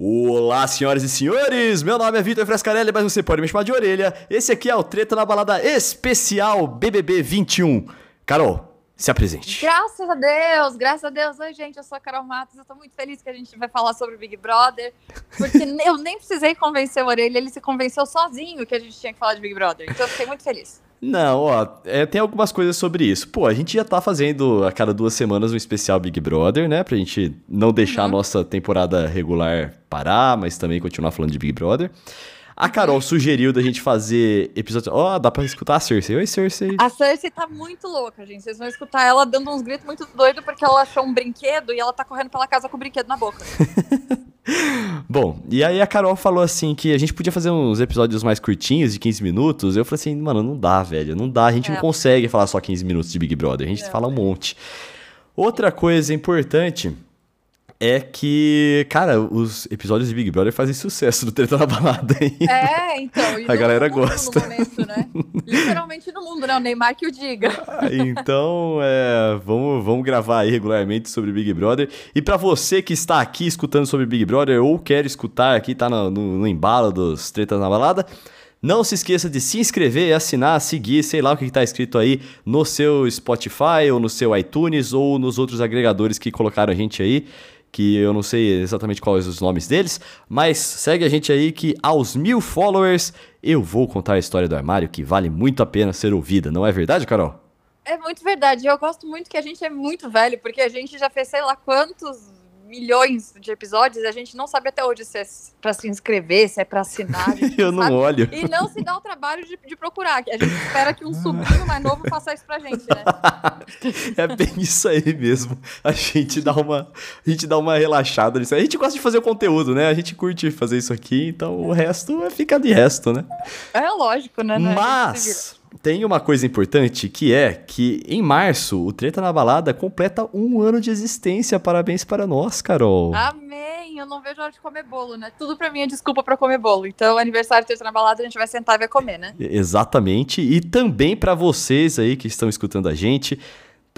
Olá, senhoras e senhores! Meu nome é Vitor Frescarelli, mas você pode me chamar de orelha. Esse aqui é o Treta na Balada Especial BBB 21. Carol, se apresente. Graças a Deus, graças a Deus. Oi, gente, eu sou a Carol Matos. Eu tô muito feliz que a gente vai falar sobre o Big Brother, porque eu nem precisei convencer o Orelha, ele se convenceu sozinho que a gente tinha que falar de Big Brother. Então eu fiquei muito feliz. Não, ó, é, tem algumas coisas sobre isso. Pô, a gente já tá fazendo a cada duas semanas um especial Big Brother, né? Pra gente não deixar uhum. a nossa temporada regular parar, mas também continuar falando de Big Brother. A Carol sugeriu da gente fazer episódio. Ó, oh, dá pra escutar a Cersei. Oi, Cersei. A Cersei tá muito louca, gente. Vocês vão escutar ela dando uns gritos muito doidos porque ela achou um brinquedo e ela tá correndo pela casa com o brinquedo na boca. Bom, e aí a Carol falou assim que a gente podia fazer uns episódios mais curtinhos, de 15 minutos. Eu falei assim, mano, não dá, velho. Não dá. A gente é. não consegue falar só 15 minutos de Big Brother. A gente é. fala um monte. Outra coisa importante é que, cara, os episódios de Big Brother fazem sucesso no Treta na Balada, hein? É, então. a galera gosta. Momento, né? Literalmente no mundo, né? O Neymar que o diga. então, é, vamos, vamos gravar aí regularmente sobre Big Brother. E para você que está aqui escutando sobre Big Brother ou quer escutar aqui, tá no, no, no embalo dos Tretas na Balada, não se esqueça de se inscrever, assinar, seguir, sei lá o que está escrito aí no seu Spotify ou no seu iTunes ou nos outros agregadores que colocaram a gente aí que eu não sei exatamente quais os nomes deles, mas segue a gente aí que aos mil followers eu vou contar a história do armário que vale muito a pena ser ouvida, não é verdade, Carol? É muito verdade. Eu gosto muito que a gente é muito velho, porque a gente já fez sei lá quantos milhões de episódios, a gente não sabe até hoje se é para se inscrever, se é para assinar. Eu não olho. E não se dá o trabalho de, de, procurar. A gente espera que um sobrinho mais novo faça isso pra gente, né? é bem isso aí mesmo. A gente dá uma, a gente dá uma relaxada nisso. A gente gosta de fazer o conteúdo, né? A gente curte fazer isso aqui, então o resto é fica de resto, né? É lógico, né? né? Mas tem uma coisa importante que é que em março o Treta na Balada completa um ano de existência. Parabéns para nós, Carol. Amém! Eu não vejo a hora de comer bolo, né? Tudo para mim é desculpa para comer bolo. Então, aniversário do Treta na Balada, a gente vai sentar e vai comer, né? Exatamente. E também para vocês aí que estão escutando a gente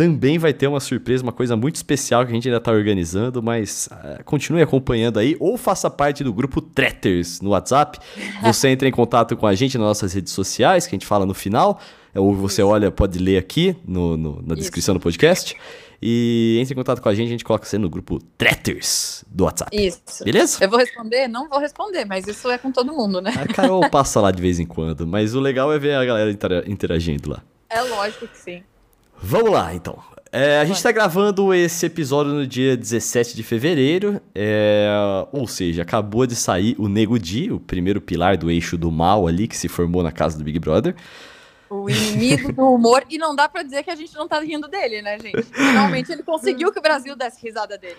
também vai ter uma surpresa, uma coisa muito especial que a gente ainda está organizando, mas uh, continue acompanhando aí ou faça parte do grupo Tretters no WhatsApp. Você entra em contato com a gente nas nossas redes sociais, que a gente fala no final, ou você Isso. olha, pode ler aqui no, no na descrição Isso. do podcast. E entre em contato com a gente, a gente coloca você no grupo Tretters do WhatsApp. Isso. Beleza? Eu vou responder? Não vou responder, mas isso é com todo mundo, né? A Carol passa lá de vez em quando, mas o legal é ver a galera interagindo lá. É lógico que sim. Vamos lá, então. É, a gente está gravando esse episódio no dia 17 de fevereiro, é, ou seja, acabou de sair o Nego Di, o primeiro pilar do eixo do mal ali que se formou na casa do Big Brother. O inimigo do humor, e não dá para dizer que a gente não tá rindo dele, né, gente? Finalmente ele conseguiu que o Brasil desse risada dele.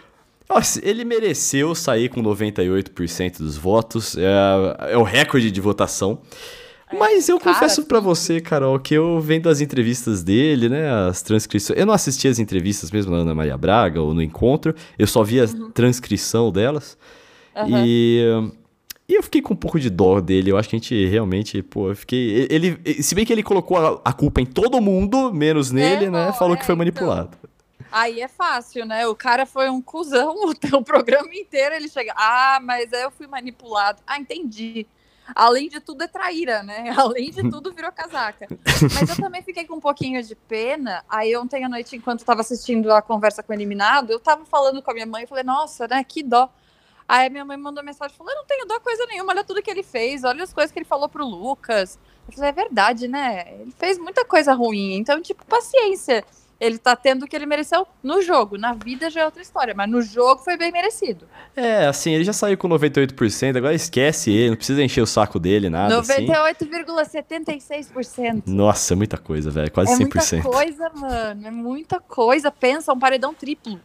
Nossa, ele mereceu sair com 98% dos votos, é, é o recorde de votação. É, Mas eu cara, confesso para você, Carol, que eu vendo as entrevistas dele, né, as transcrições. Eu não assisti as entrevistas mesmo na Ana Maria Braga ou no encontro, eu só vi a uhum. transcrição delas. Uhum. E, e eu fiquei com um pouco de dó dele. Eu acho que a gente realmente, pô, eu fiquei. Ele, se bem que ele colocou a, a culpa em todo mundo, menos nele, é, né? Falou é, que foi então. manipulado. Então. Aí é fácil, né? O cara foi um cuzão o, o programa inteiro. Ele chega, ah, mas eu fui manipulado. Ah, entendi além de tudo, é traíra, né? Além de tudo, virou casaca. Mas eu também fiquei com um pouquinho de pena. Aí ontem à noite, enquanto estava assistindo a conversa com o eliminado, eu estava falando com a minha mãe e falei, nossa, né? Que dó. Aí minha mãe mandou mensagem falou: Eu não tenho dó coisa nenhuma, olha tudo que ele fez, olha as coisas que ele falou pro Lucas. Eu falei, é verdade, né? Ele fez muita coisa ruim. Então, tipo, paciência ele tá tendo o que ele mereceu no jogo. Na vida já é outra história, mas no jogo foi bem merecido. É, assim, ele já saiu com 98%, agora esquece ele, não precisa encher o saco dele, nada 98,76%. Assim. Nossa, é muita coisa, velho, quase é 100%. É muita coisa, mano, é muita coisa. Pensa, um paredão triplo.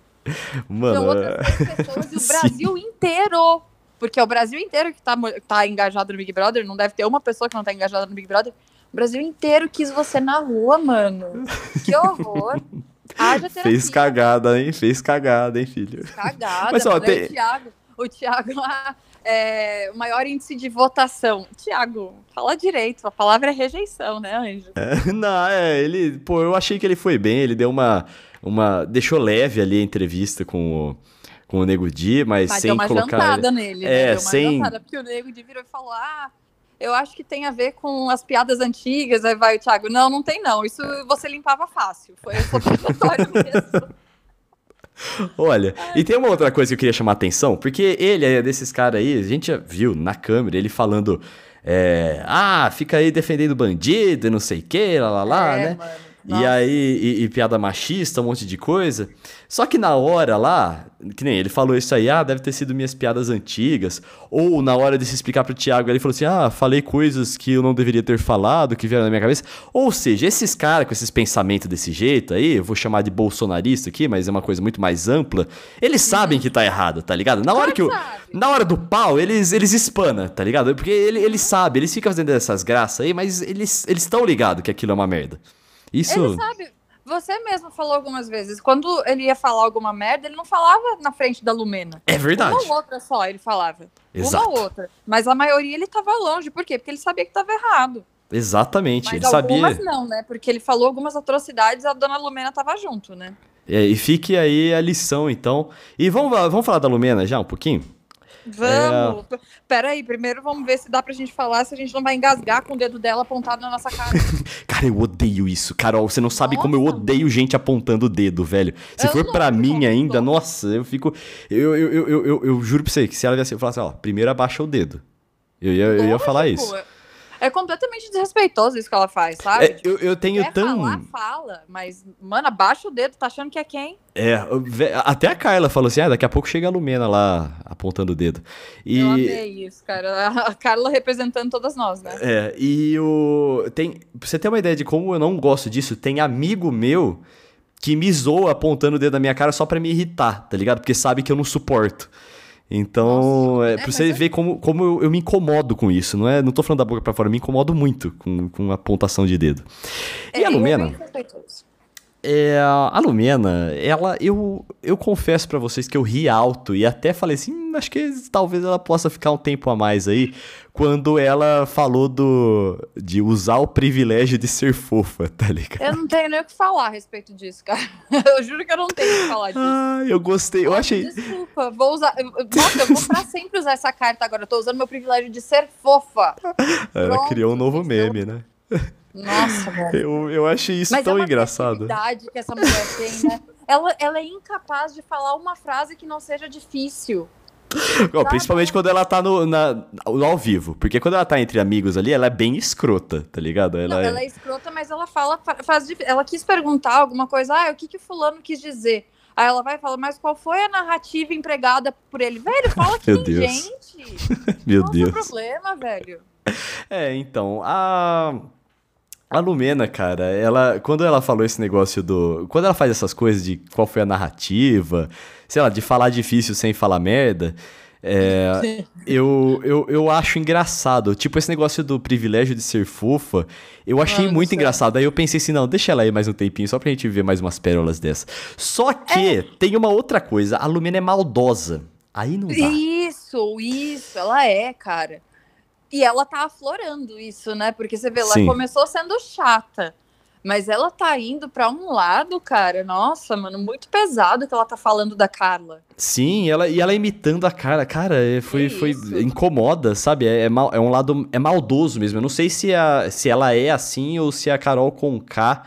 Mano, São outras pessoas e o Brasil inteiro porque é o Brasil inteiro que tá, tá engajado no Big Brother, não deve ter uma pessoa que não tá engajada no Big Brother. O Brasil inteiro quis você na rua, mano. Que horror. Haja terapia. Fez cagada, hein? Fez cagada, hein, filho? Cagada. Mas, ó, tem... o Thiago, o Thiago lá, é, o maior índice de votação. Tiago, fala direito, a palavra é rejeição, né, Anjo? É, não, é, ele, pô, eu achei que ele foi bem, ele deu uma, uma, deixou leve ali a entrevista com o com o Nego Di, mas, Mas sem deu uma colocar. jantada ele- nele, É, né? Deu uma sem- jantada, porque o Nego Di virou e falou, ah, eu acho que tem a ver com as piadas antigas, aí vai o Thiago, não, não tem não, isso você limpava fácil, foi obrigatório mesmo. Olha, e tem uma outra coisa que eu queria chamar a atenção, porque ele é desses caras aí, a gente já viu na câmera ele falando. é, ah, fica aí defendendo bandido e não sei o que, lá lá lá, É, né? mano, E aí, e, e piada machista, um monte de coisa. Só que na hora lá, que nem ele falou isso aí, ah, deve ter sido minhas piadas antigas. Ou na hora de se explicar pro Thiago, ele falou assim, ah, falei coisas que eu não deveria ter falado, que vieram na minha cabeça. Ou seja, esses caras com esses pensamentos desse jeito aí, eu vou chamar de bolsonarista aqui, mas é uma coisa muito mais ampla, eles sabem que tá errado, tá ligado? Na hora que eu, sabe. na hora do pau, eles, eles espana, tá ligado? Porque ele, eles sabem, eles ficam fazendo essas graças aí, mas eles estão ligados que aquilo é uma merda. Isso. Ele sabe, você mesmo falou algumas vezes, quando ele ia falar alguma merda, ele não falava na frente da Lumena. É verdade. Uma ou outra só ele falava. Exato. Uma ou outra. Mas a maioria ele tava longe. Por quê? Porque ele sabia que tava errado. Exatamente, Mas ele sabia. algumas não, né? Porque ele falou algumas atrocidades e a dona Lumena tava junto, né? É, e fique aí a lição, então. E vamos, vamos falar da Lumena já um pouquinho? Vamos. É. Pera aí, primeiro vamos ver se dá pra gente falar, se a gente não vai engasgar com o dedo dela apontado na nossa cara. Cara, eu odeio isso. Carol, você não sabe como eu Nossa. odeio gente apontando o dedo, velho. Se Eu for eu mim ainda, nossa, eu fico. Eu, eu, eu, eu, eu, juro pra você que se ela viesse, eu falasse, ó, primeiro abaixa o dedo. Eu ia, eu ia falar isso. É completamente desrespeitoso isso que ela faz, sabe? É, eu, eu tenho Quer tão. falar, fala. Mas, mano, abaixa o dedo, tá achando que é quem? É, até a Carla falou assim: ah, daqui a pouco chega a Lumena lá apontando o dedo. E. Eu amei isso, cara. A Carla representando todas nós, né? É, e o. Tem, pra você ter uma ideia de como eu não gosto disso, tem amigo meu que me zoa apontando o dedo na minha cara só pra me irritar, tá ligado? Porque sabe que eu não suporto. Então, Nossa. é, É, pra você é- ver como, como eu, eu me incomodo com isso, não é? Não tô falando da boca pra fora, eu me incomodo muito com, com a apontação de dedo. E É, a ele é Lumena? É, a Lumena, ela, eu, eu confesso pra vocês que eu ri alto e até falei assim, "Hum, acho que talvez ela possa ficar um tempo a mais aí, quando ela falou do de usar o privilégio de ser fofa, tá ligado? Eu não tenho nem o que falar a respeito disso, cara. Eu juro que eu não tenho o que falar disso. Ah, eu gostei, eu achei... Desculpa, vou usar. Nossa, eu vou pra sempre usar essa carta agora. Eu tô usando meu privilégio de ser fofa. Ela Pronto, criou um novo meme, né? Nossa, velho. Eu, eu achei isso Mas tão é uma engraçado. que essa mulher tem, né? Ela, ela é incapaz de falar uma frase que não seja difícil. Principalmente quando ela tá no, na, no ao vivo, porque quando ela tá entre amigos ali, ela é bem escrota, tá ligado? Ela Não, é... ela é escrota, mas ela fala, fa- faz, ela quis perguntar alguma coisa, ah, o que que fulano quis dizer? Aí ela vai e fala, mas qual foi a narrativa empregada por ele? Velho, fala que Meu tem Deus. gente. Meu Qual o Deus. seu problema, velho? É, então, a. A Lumena, cara, ela. Quando ela falou esse negócio do. Quando ela faz essas coisas de qual foi a narrativa, sei lá, de falar difícil sem falar merda. É, eu, eu, eu acho engraçado. Tipo, esse negócio do privilégio de ser fofa, eu achei do muito céu. engraçado. Aí eu pensei assim, não, deixa ela aí mais um tempinho, só pra gente ver mais umas pérolas dessa. Só que É. tem uma outra coisa, a Lumena é maldosa. Aí não dá. Isso, isso, ela é, cara. E ela tá aflorando isso, né? Porque você vê, ela Sim. começou sendo chata. Mas ela tá indo pra um lado, cara. Nossa, mano, muito pesado que ela tá falando da Carla. Sim, ela, e ela imitando a cara, cara, é, foi, Que foi isso? incomoda, sabe? É, é, mal, é um lado, é maldoso mesmo. Eu não sei se, a, se ela é assim ou se a Carol com K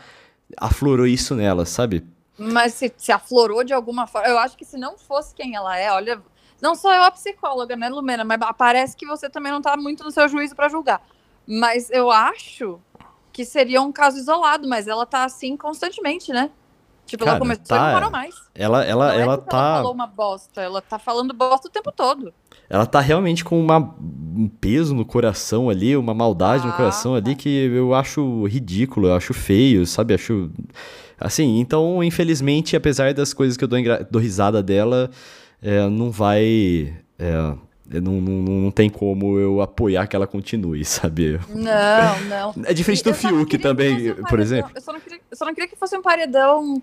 aflorou isso nela, sabe? Mas se, se aflorou de alguma forma. Eu acho que se não fosse quem ela é, olha. Não sou eu a psicóloga, né, Lumena? Mas parece que você também não tá muito no seu juízo pra julgar. Mas eu acho que seria um caso isolado, mas ela tá assim constantemente, né? Tipo, Cara, ela começou tá. e não parou mais. Ela, ela, não é ela ela tá. falou uma bosta, ela tá falando bosta o tempo todo. Ela tá realmente com uma, um peso no coração ali, uma maldade no Ah, coração ali tá. que eu acho ridículo, eu acho feio, sabe? Acho. Assim, então, infelizmente, apesar das coisas que eu dou, engra- dou risada dela, é, não vai. é, é, não, não, não tem como eu apoiar que ela continue, sabe? Não, não. É diferente do Fiuk também, por paredão- exemplo. Eu só, não queria, eu só não queria que fosse um paredão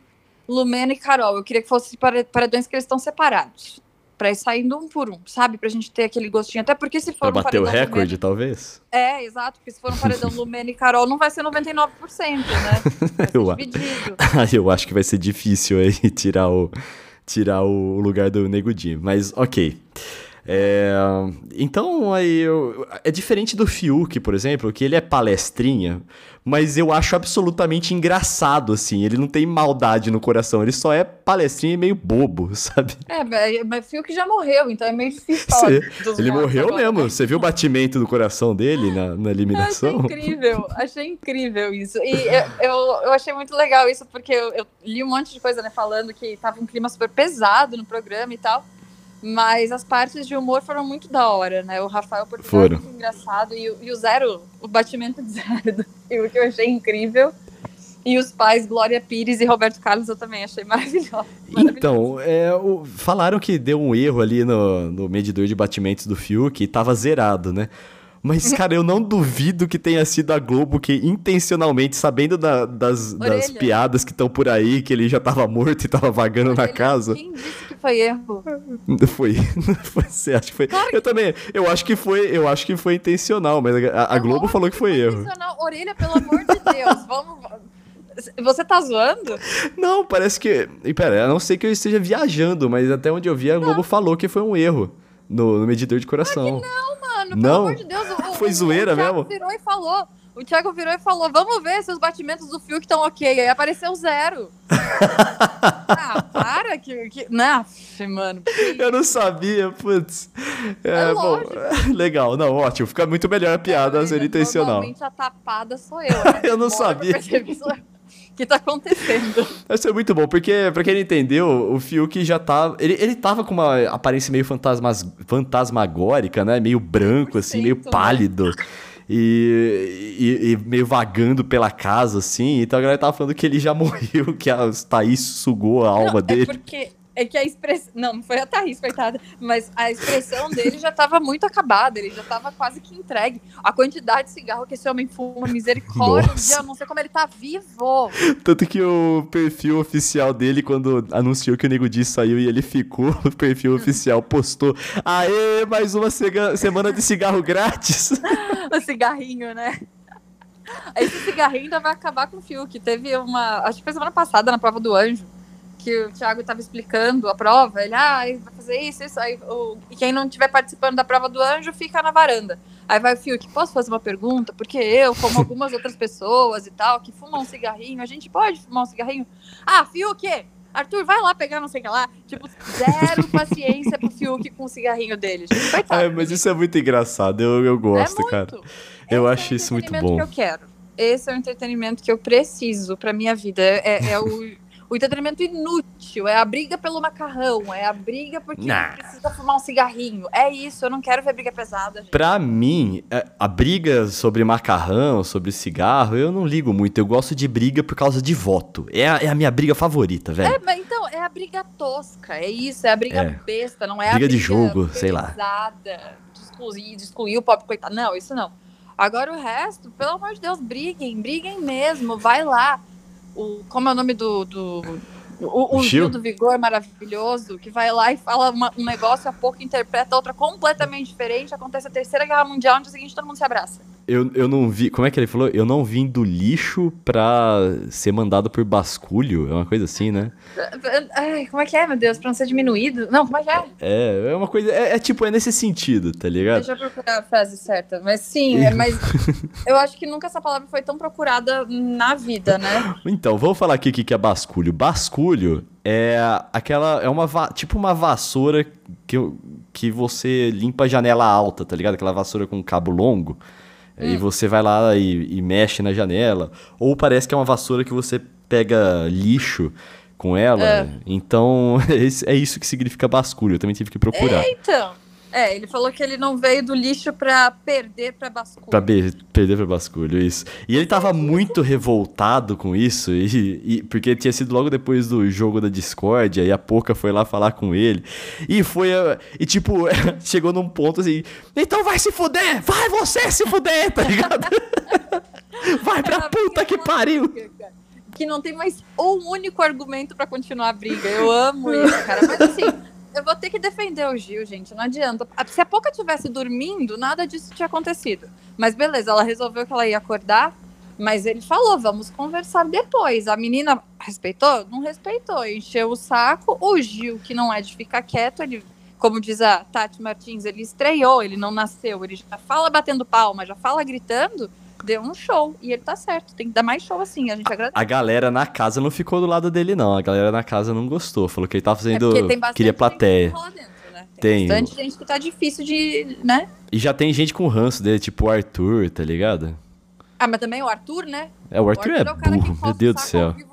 Lumena e Carol. Eu queria que fosse pare- paredões que eles estão separados. Pra ir saindo um por um, sabe? Pra gente ter aquele gostinho. Até porque se for Pra um bater o recorde, talvez? É, exato. Porque se for um paredão Lumena e Carol, não vai ser 99%, né? Vai ser Eu dividido. Eu acho que vai ser difícil aí tirar o. tirar o lugar do Nego Di. Mas ok. É, então, aí eu, é diferente do Fiuk, por exemplo, que ele é palestrinha, mas eu acho absolutamente engraçado, assim. Ele não tem maldade no coração, ele só é palestrinha e meio bobo, sabe? É, mas Fiuk já morreu, então é meio difícil falar Ele morreu agora, mesmo. Você viu o batimento do coração dele na, na eliminação? Eu achei incrível, achei incrível isso. E eu, eu, eu achei muito legal isso, porque eu, eu li um monte de coisa, né, falando que tava um clima super pesado no programa e tal. Mas as partes de humor foram muito da hora, né? O Rafael Portugal foi muito engraçado e, e, o Zero, o batimento de Zero, o que eu achei incrível. E os pais, Glória Pires e Roberto Carlos, eu também achei maravilhoso. Então, é, o, falaram que deu um erro ali no, no medidor de batimentos do Fiuk e tava zerado, né? Mas, cara, eu não duvido que tenha sido a Globo que intencionalmente, sabendo da, das, das, piadas que estão por aí, que ele já tava morto e tava vagando Orelha, na casa. Quem disse foi erro? Foi. foi você acha que foi. Claro eu também. Eu acho que foi, eu acho que foi intencional, mas a, a Globo falou que foi, foi erro. Orelha, pelo amor de Deus, vamos. Você tá zoando? Não, parece que. E pera, a não sei que eu esteja viajando, mas até onde eu vi, a Globo falou que foi um erro no, no medidor de coração. Ah, não, mano, pelo não? amor de Deus. O, Foi zoeira o mesmo? O virou e falou. O Thiago virou e falou: Vamos ver se os batimentos do fio estão ok. Aí apareceu zero. ah, para que. que... Não, mano. Eu não sabia, putz. É, é bom, legal, não, ótimo. Fica muito melhor a piada sendo intencional. Normalmente a tapada sou eu. Né? eu não sabia que tá acontecendo. Isso é muito bom, porque, pra quem não entendeu, o Fiuk já tá. Ele, ele tava com uma aparência meio fantasmas, fantasmagórica, né? Meio branco, assim, meio pálido. E, e, e, meio vagando pela casa, assim. Então a galera tava falando que ele já morreu, que a Thaís sugou a alma não, é dele. É porque é que a expressão. Não, não foi a Thaís, coitada. Mas a expressão dele já estava muito acabada. Ele já estava quase que entregue. A quantidade de cigarro que esse homem fuma, misericórdia. Eu não sei como ele tá vivo. Tanto que o perfil oficial dele, quando anunciou que o Nego Di saiu e ele ficou, o perfil oficial postou: Aê, mais uma semana de cigarro grátis. o cigarrinho, né? Esse cigarrinho ainda vai acabar com o Fiuk. Teve uma. Acho que foi semana passada na prova do anjo que o Thiago estava explicando a prova, ele, ah, vai fazer isso, isso, aí, o, e quem não estiver participando da prova do anjo fica na varanda. Aí vai o Fiuk, posso fazer uma pergunta? Porque eu, como algumas outras pessoas e tal, que fumam um cigarrinho, a gente pode fumar um cigarrinho? Ah, Fiuk, Arthur, vai lá pegar não sei o que lá. Tipo, zero paciência pro Fiuk com o cigarrinho dele. Gente, é, mas isso é muito engraçado, eu, eu gosto, é cara. Eu Esse acho é isso muito bom. Que eu quero. Esse é o entretenimento que eu preciso pra minha vida. É, é o o entretenimento inútil, é a briga pelo macarrão, é a briga porque nah. precisa fumar um cigarrinho. É isso, eu não quero ver briga pesada. Gente. Pra mim, é, a briga sobre macarrão, sobre cigarro, eu não ligo muito. Eu gosto de briga por causa de voto. É a, é a minha briga favorita, velho. É, mas então, é a briga tosca, é isso, é a briga é. besta, não é briga a briga de jogo, sei lá. De excluir, de excluir o pobre coitado. Não, isso não. Agora o resto, pelo amor de Deus, briguem, briguem mesmo, vai lá o como é o nome do, do o, o Gil do Vigor maravilhoso, que vai lá e fala uma, um negócio, a pouco interpreta outra completamente diferente, acontece a terceira guerra mundial, no dia seguinte todo mundo se abraça. Eu, eu não vi, como é que ele falou? Eu não vim do lixo pra ser mandado por basculho, é uma coisa assim, né? Ai, como é que é, meu Deus, pra não ser diminuído? Não, como é que é? É, é uma coisa, é, é tipo, é nesse sentido, tá ligado? Deixa eu procurar a frase certa, mas sim, é, mas eu acho que nunca essa palavra foi tão procurada na vida, né? Então, vamos falar aqui o que é basculho. Basculho é aquela. É uma. Tipo uma vassoura que, que você limpa a janela alta, tá ligado? Aquela vassoura com cabo longo. Hum. E você vai lá e, e, mexe na janela. Ou parece que é uma vassoura que você pega lixo com ela. É. Então, é isso que significa basculho. Eu também tive que procurar. É, então. É, ele falou que ele não veio do lixo pra perder pra basculho. Pra perder pra basculho, isso. E ele tava muito revoltado com isso, e, e, porque tinha sido logo depois do jogo da Discord, aí a Poca foi lá falar com ele. E foi. E tipo, chegou num ponto assim: então vai se fuder! Vai você se fuder, tá ligado? vai pra puta que pariu! Que não tem mais um único argumento para continuar a briga. Eu amo isso, cara. Mas assim eu vou ter que defender o Gil, gente. Não adianta. Se a Poca tivesse dormindo, nada disso tinha acontecido. Mas beleza, ela resolveu que ela ia acordar. Mas ele falou, vamos conversar depois. A menina respeitou? Não respeitou, encheu o saco. O Gil, que não é de ficar quieto, ele, como diz a Tati Martins, ele estreou, ele não nasceu, ele já fala batendo palma, já fala gritando, deu um show. E ele tá certo, tem que dar mais show assim, a gente agradece. A galera na casa não ficou do lado dele, não. A galera na casa não gostou. Falou que ele tava fazendo. É queria plateia. Dentro, né? Tem, tem bastante gente que tá difícil de. né? E já tem gente com ranço dele, tipo o Arthur, tá ligado? Ah, mas também o Arthur, né? É, o Arthur, o Arthur é, é burro, meu Deus do céu.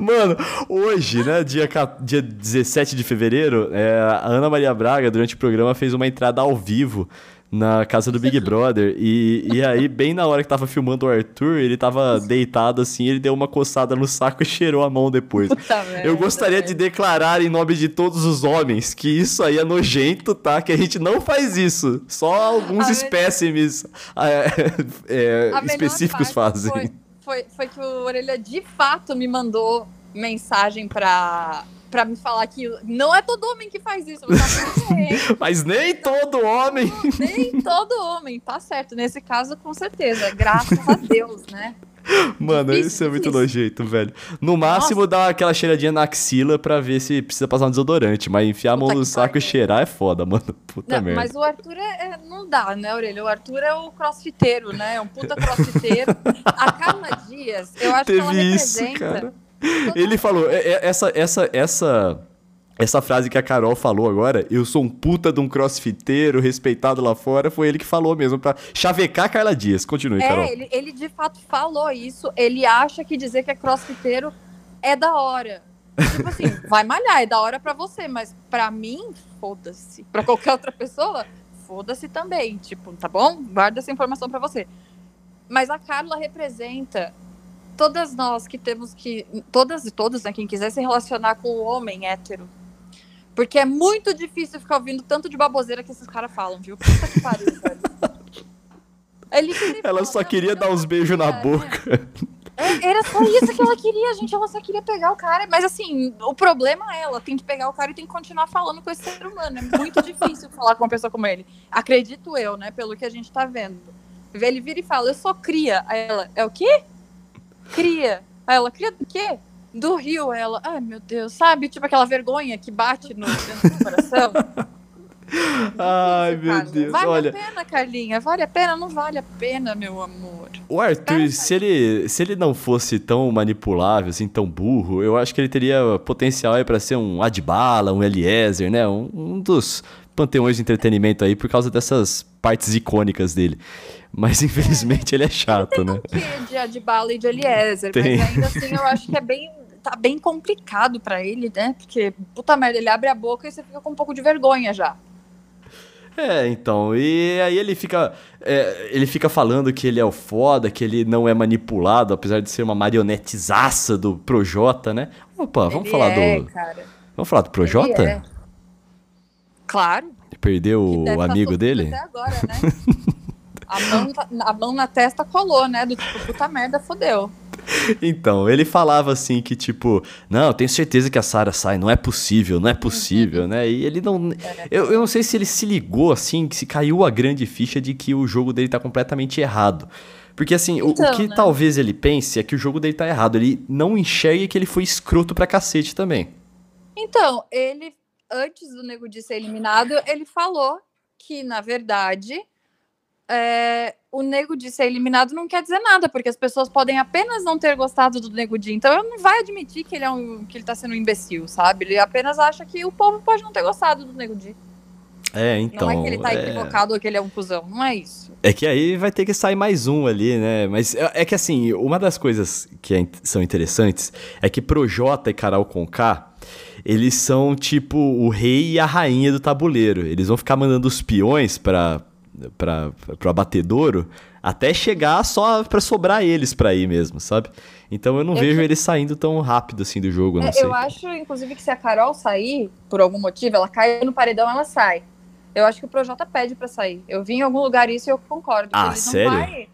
Mano, hoje, né, dia, dia 17 de fevereiro, é, a Ana Maria Braga, durante o programa, fez uma entrada ao vivo na casa do Big Brother. E, e aí, bem na hora que tava filmando o Arthur, ele tava deitado assim, ele deu uma coçada no saco e cheirou a mão depois. Puta Eu gostaria de declarar em nome de todos os homens que isso aí é nojento, tá? Que a gente não faz isso. Só alguns espécimes é, é, específicos fazem. Foi, foi, foi que o Orelha de fato me mandou mensagem pra para me falar que não é todo homem que faz isso. Mas nem todo homem. Nem todo homem, tá certo. Nesse caso, com certeza. Graças a Deus, né? Mano, difícil, isso é muito difícil. nojento, velho. No máximo, Nossa. dá aquela cheiradinha na axila pra ver se precisa passar um desodorante. Mas enfiar Puta a mão no saco e cheirar é foda, mano. Puta não, merda. Mas o Arthur é, é, não dá, né, Aurelio? O Arthur é o crossfiteiro, né? É um puta crossfiteiro. a Carla Dias, eu acho Teve que ela isso, representa... Cara ele falou, é, é, essa, essa, essa, essa frase que a Carol falou agora, eu sou um puta de um crossfiteiro respeitado lá fora, foi ele que falou mesmo, pra chavecar a Carla Dias. Continue, é, Carol. Ele, ele de fato falou isso. Ele acha que dizer que é crossfiteiro é da hora. Tipo assim, vai malhar, é da hora para você, mas para mim, foda-se. Para qualquer outra pessoa, foda-se também. Tipo, tá bom? Guarda essa informação para você. Mas a Carla representa todas nós que temos que. Todas e todos, né? Quem quiser se relacionar com o homem hétero. Porque é muito difícil ficar ouvindo tanto de baboseira que esses caras falam, viu? Puta que pariu, velho. Ele ela só queria dar uns beijos na boca. É, era só isso que ela queria, gente. Ela só queria pegar o cara. Mas assim, o problema é ela tem que pegar o cara e tem que continuar falando com esse ser humano. É muito difícil falar com uma pessoa como ele. Acredito eu, né? Pelo que a gente tá vendo. Ele vira e fala, eu sou cria. Aí ela, é o quê? Cria. Aí ela, cria do quê? Do Rio. Ela, ai meu Deus, sabe? Tipo aquela vergonha que bate no dentro do coração. Ai, meu Deus. Vale Olha... a pena, Carlinha? Vale a pena? Não vale a pena, meu amor. O Arthur, se ele, se ele não fosse tão manipulável, assim, tão burro, eu acho que ele teria potencial aí pra ser um Adbala, um Eliezer, né? Um, um dos panteões de entretenimento aí por causa dessas partes icônicas dele. Mas infelizmente ele é chato, né? Um de Adbala e de Eliezer, Tem. mas ainda assim eu acho que é bem tá bem complicado para ele, né? Porque puta merda, ele abre a boca e você fica com um pouco de vergonha já. É, então, e aí ele fica é, ele fica falando que ele é o foda, que ele não é manipulado, apesar de ser uma marionetezaça do Projota, né? Opa, vamos ele falar é, do cara. Vamos falar do Projota? É. Claro. Perdeu o amigo dele? Até agora, né? a, mão, a mão na testa colou, né? Do tipo, puta merda, fodeu. Então, ele falava assim que, tipo, não, tenho certeza que a Sarah sai, não é possível, não é possível, né? E ele não. Eu, eu não sei se ele se ligou assim, que se caiu a grande ficha de que o jogo dele tá completamente errado. Porque assim, então, o, o, então, que né? talvez ele pense é que o jogo dele tá errado. Ele não enxerga que ele foi escroto pra cacete também. Então, ele, antes do Nego de ser eliminado, ele falou que, na verdade, é, o Nego de ser eliminado não quer dizer nada, porque as pessoas podem apenas não ter gostado do Nego Di. Então ele não vai admitir que ele é um, que ele tá sendo um imbecil, sabe? Ele apenas acha que o povo pode não ter gostado do Nego Di. É, então. Não é que ele tá é... equivocado ou que ele é um cuzão, não é isso. É que aí vai ter que sair mais um ali, né? Mas é, é que assim, uma das coisas que é, são interessantes é que Projota e Carol Conká, eles são tipo o rei e a rainha do tabuleiro. Eles vão ficar mandando os peões para para o abatedouro até chegar só para sobrar eles para ir mesmo, sabe? Então eu não eu vejo que... eles saindo tão rápido assim do jogo, é, Eu acho, inclusive, que se a Carol sair, por algum motivo, ela cai no paredão, ela sai. Eu acho que o Projota pede para sair. Eu vi em algum lugar isso e eu concordo. Ah, sério? Não, vai...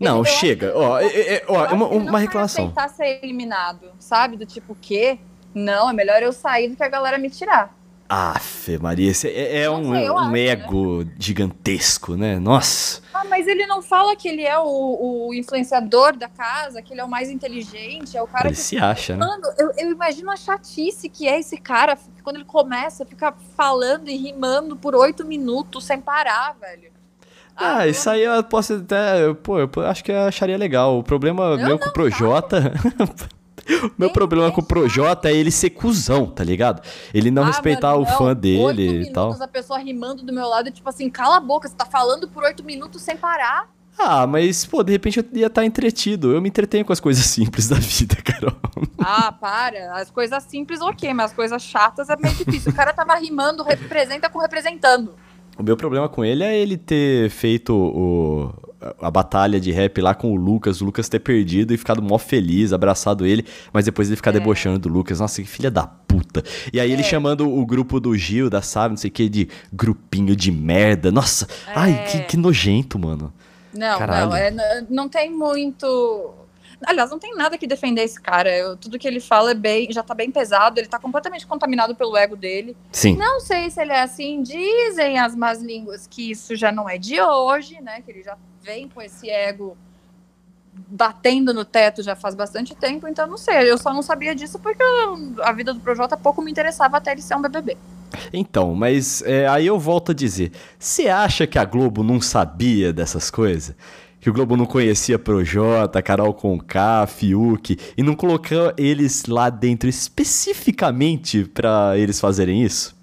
não chega. Ó, é, é, ó, uma, uma reclamação. Vai ser eliminado, sabe? Do tipo, o quê? Não, é melhor eu sair do que a galera me tirar. Aff, Maria, esse é, é um, um, ego né? gigantesco, né? Nossa. Ah, mas ele não fala que ele é o, o influenciador da casa, que ele é o mais inteligente, é o cara ele que. se acha, né? Mano, eu, eu imagino a chatice que é esse cara quando ele começa a ficar falando e rimando por oito minutos sem parar, velho. Ah, isso aí eu posso até. Pô, eu acho que eu acharia legal. O problema meu com o Projota. O meu problema com o Projota é ele ser cuzão, tá ligado? Ele não Ah, respeitar mano, o não, fã oito dele e tal. a pessoa rimando do meu lado, e tipo assim, cala a boca, você tá falando por oito minutos sem parar. Ah, mas, pô, de repente eu ia estar entretido. Eu me entretenho com as coisas simples da vida, Carol. Ah, para. As coisas simples, ok, mas as coisas chatas é meio difícil. O cara tava rimando, representa com representando. O meu problema com ele é ele ter feito o, a batalha de rap lá com o Lucas, o Lucas ter perdido e ficado mó feliz, abraçado ele, mas depois ele ficar É. debochando do Lucas. Nossa, que filha da puta. E aí ele É. chamando o grupo do Gil, da Sabe, não sei o que, de grupinho de merda. Nossa, ai, É. que, que nojento, mano. Não, Caralho. não, é, n- não tem muito. Aliás, não tem nada que defender esse cara. Eu- tudo que ele fala é bem, já tá bem pesado, ele tá completamente contaminado pelo ego dele. Sim. Não sei se ele é assim, dizem as más línguas que isso já não é de hoje, né? Que ele já vem com esse ego batendo no teto já faz bastante tempo, então não sei. Eu só não sabia disso porque a vida do Projota pouco me interessava até ele ser um BBB. Então, mas é, aí eu volto a dizer: você acha que a Globo não sabia dessas coisas? Que o Globo não conhecia Projota, Carol Conká, Fiuk, e não colocou eles lá dentro especificamente pra eles fazerem isso?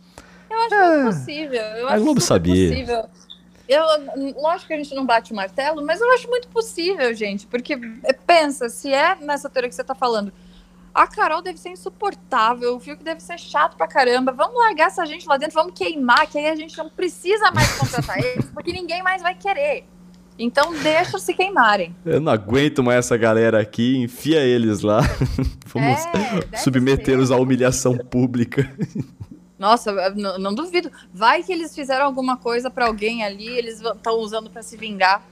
Eu acho muito possível. Eu a acho Globo sabia. Possível. Eu, lógico que a gente não bate o martelo, mas eu acho muito possível, gente. Porque é, pensa, se é nessa teoria que você tá falando, a Carol deve ser insuportável, o Fiuk deve ser chato pra caramba. Vamos largar essa gente lá dentro, vamos queimar, que aí a gente não precisa mais contratar eles, porque ninguém mais vai querer. Então deixa se queimarem. Eu não aguento mais essa galera aqui, enfia eles lá. Vamos É, submetê-los à humilhação pública. Nossa, não, não duvido. Vai que eles fizeram alguma coisa pra alguém ali, eles estão usando pra se vingar.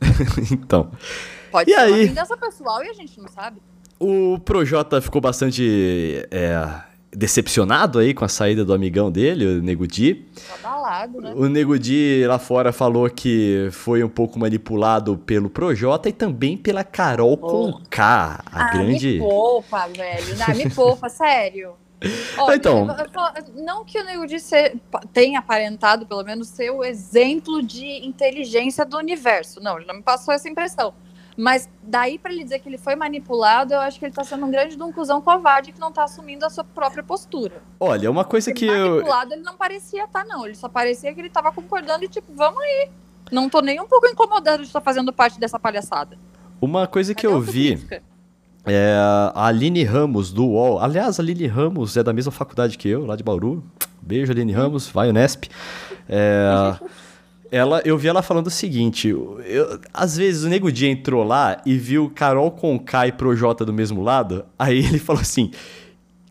então. Pode E ser aí? uma vingança pessoal e a gente não sabe. O Projota ficou bastante é, decepcionado aí com a saída do amigão dele, o Nego Di. Tá abalado, né? O Nego Di lá fora falou que foi um pouco manipulado pelo Projota e também pela Carol Conká, a ah, grande... me poupa, velho. Não, me poupa, sério. Então. não que o Nego Di tenha aparentado, pelo menos, ser o exemplo de inteligência do universo. Não, ele não me passou essa impressão. Mas daí pra ele dizer que ele foi manipulado, eu acho que ele tá sendo um grande de um cuzão covarde que não tá assumindo a sua própria postura. Olha, uma coisa que eu... manipulado ele não parecia estar, não. Ele só parecia que ele tava concordando e tipo, vamos aí. Não tô nem um pouco incomodado de estar fazendo parte dessa palhaçada. Uma coisa que Cadê eu a vi é a Aline Ramos do UOL. Aliás, a Aline Ramos é da mesma faculdade que eu, lá de Bauru. Beijo, Aline Ramos, vai Unesp. É, ela, eu vi ela falando o seguinte: eu- às vezes o Nego Dia entrou lá e viu Carol Conká e Projota do mesmo lado. Aí ele falou assim: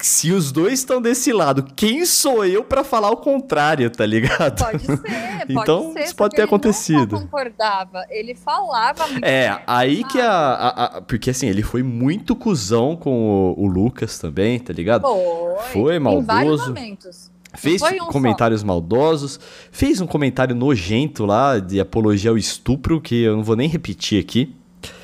se os dois estão desse lado, quem sou eu pra falar o contrário, tá ligado? Pode ser, pode Então, ser. isso pode ter ele acontecido. Não só concordava, ele falava muito É, aí que a, a- a- Porque assim, ele foi muito cuzão com o, o Lucas também, tá ligado? Foi, Foi Em vários maldoso. momentos. Fez um só. comentários maldosos, fez um comentário nojento lá de apologia ao estupro, que eu não vou nem repetir aqui.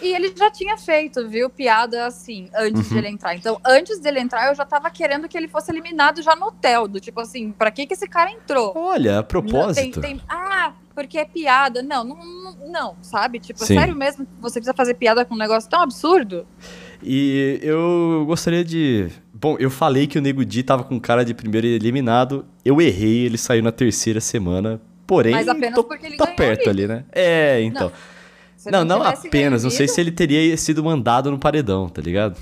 E ele já tinha feito, viu, piada assim, antes Uhum. de ele entrar. Então, antes dele entrar, eu já tava querendo que ele fosse eliminado já no hotel. Do tipo assim, pra que que esse cara entrou? Olha, a Não, propósito. tem- tem- ah, porque é piada. Não, não, não, não, sabe? Tipo, Sim. sério mesmo que você precisa fazer piada com um negócio tão absurdo? E eu gostaria de. Bom, eu falei que o Nego Di tava com cara de primeiro eliminado. Eu errei, ele saiu na terceira semana. Porém, Mas apenas tô- porque ele tá perto ali. ali, né? É, então. Não, não, tivesse apenas. Não sei se ele teria sido mandado no paredão, tá ligado?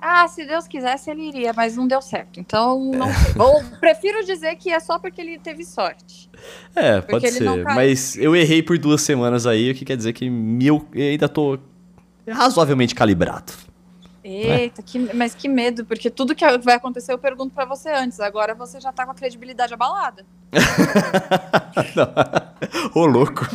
Ah, se Deus quisesse, ele iria, mas não deu certo. Então, não sei. Ou prefiro dizer que é só porque ele teve sorte. É, pode não ser. Mas eu errei por duas semanas aí, o que quer dizer que mil, eu ainda tô razoavelmente calibrado. Eita, que, mas que medo, porque tudo que vai acontecer eu pergunto pra você antes. Agora você já tá com a credibilidade abalada. Ô, louco.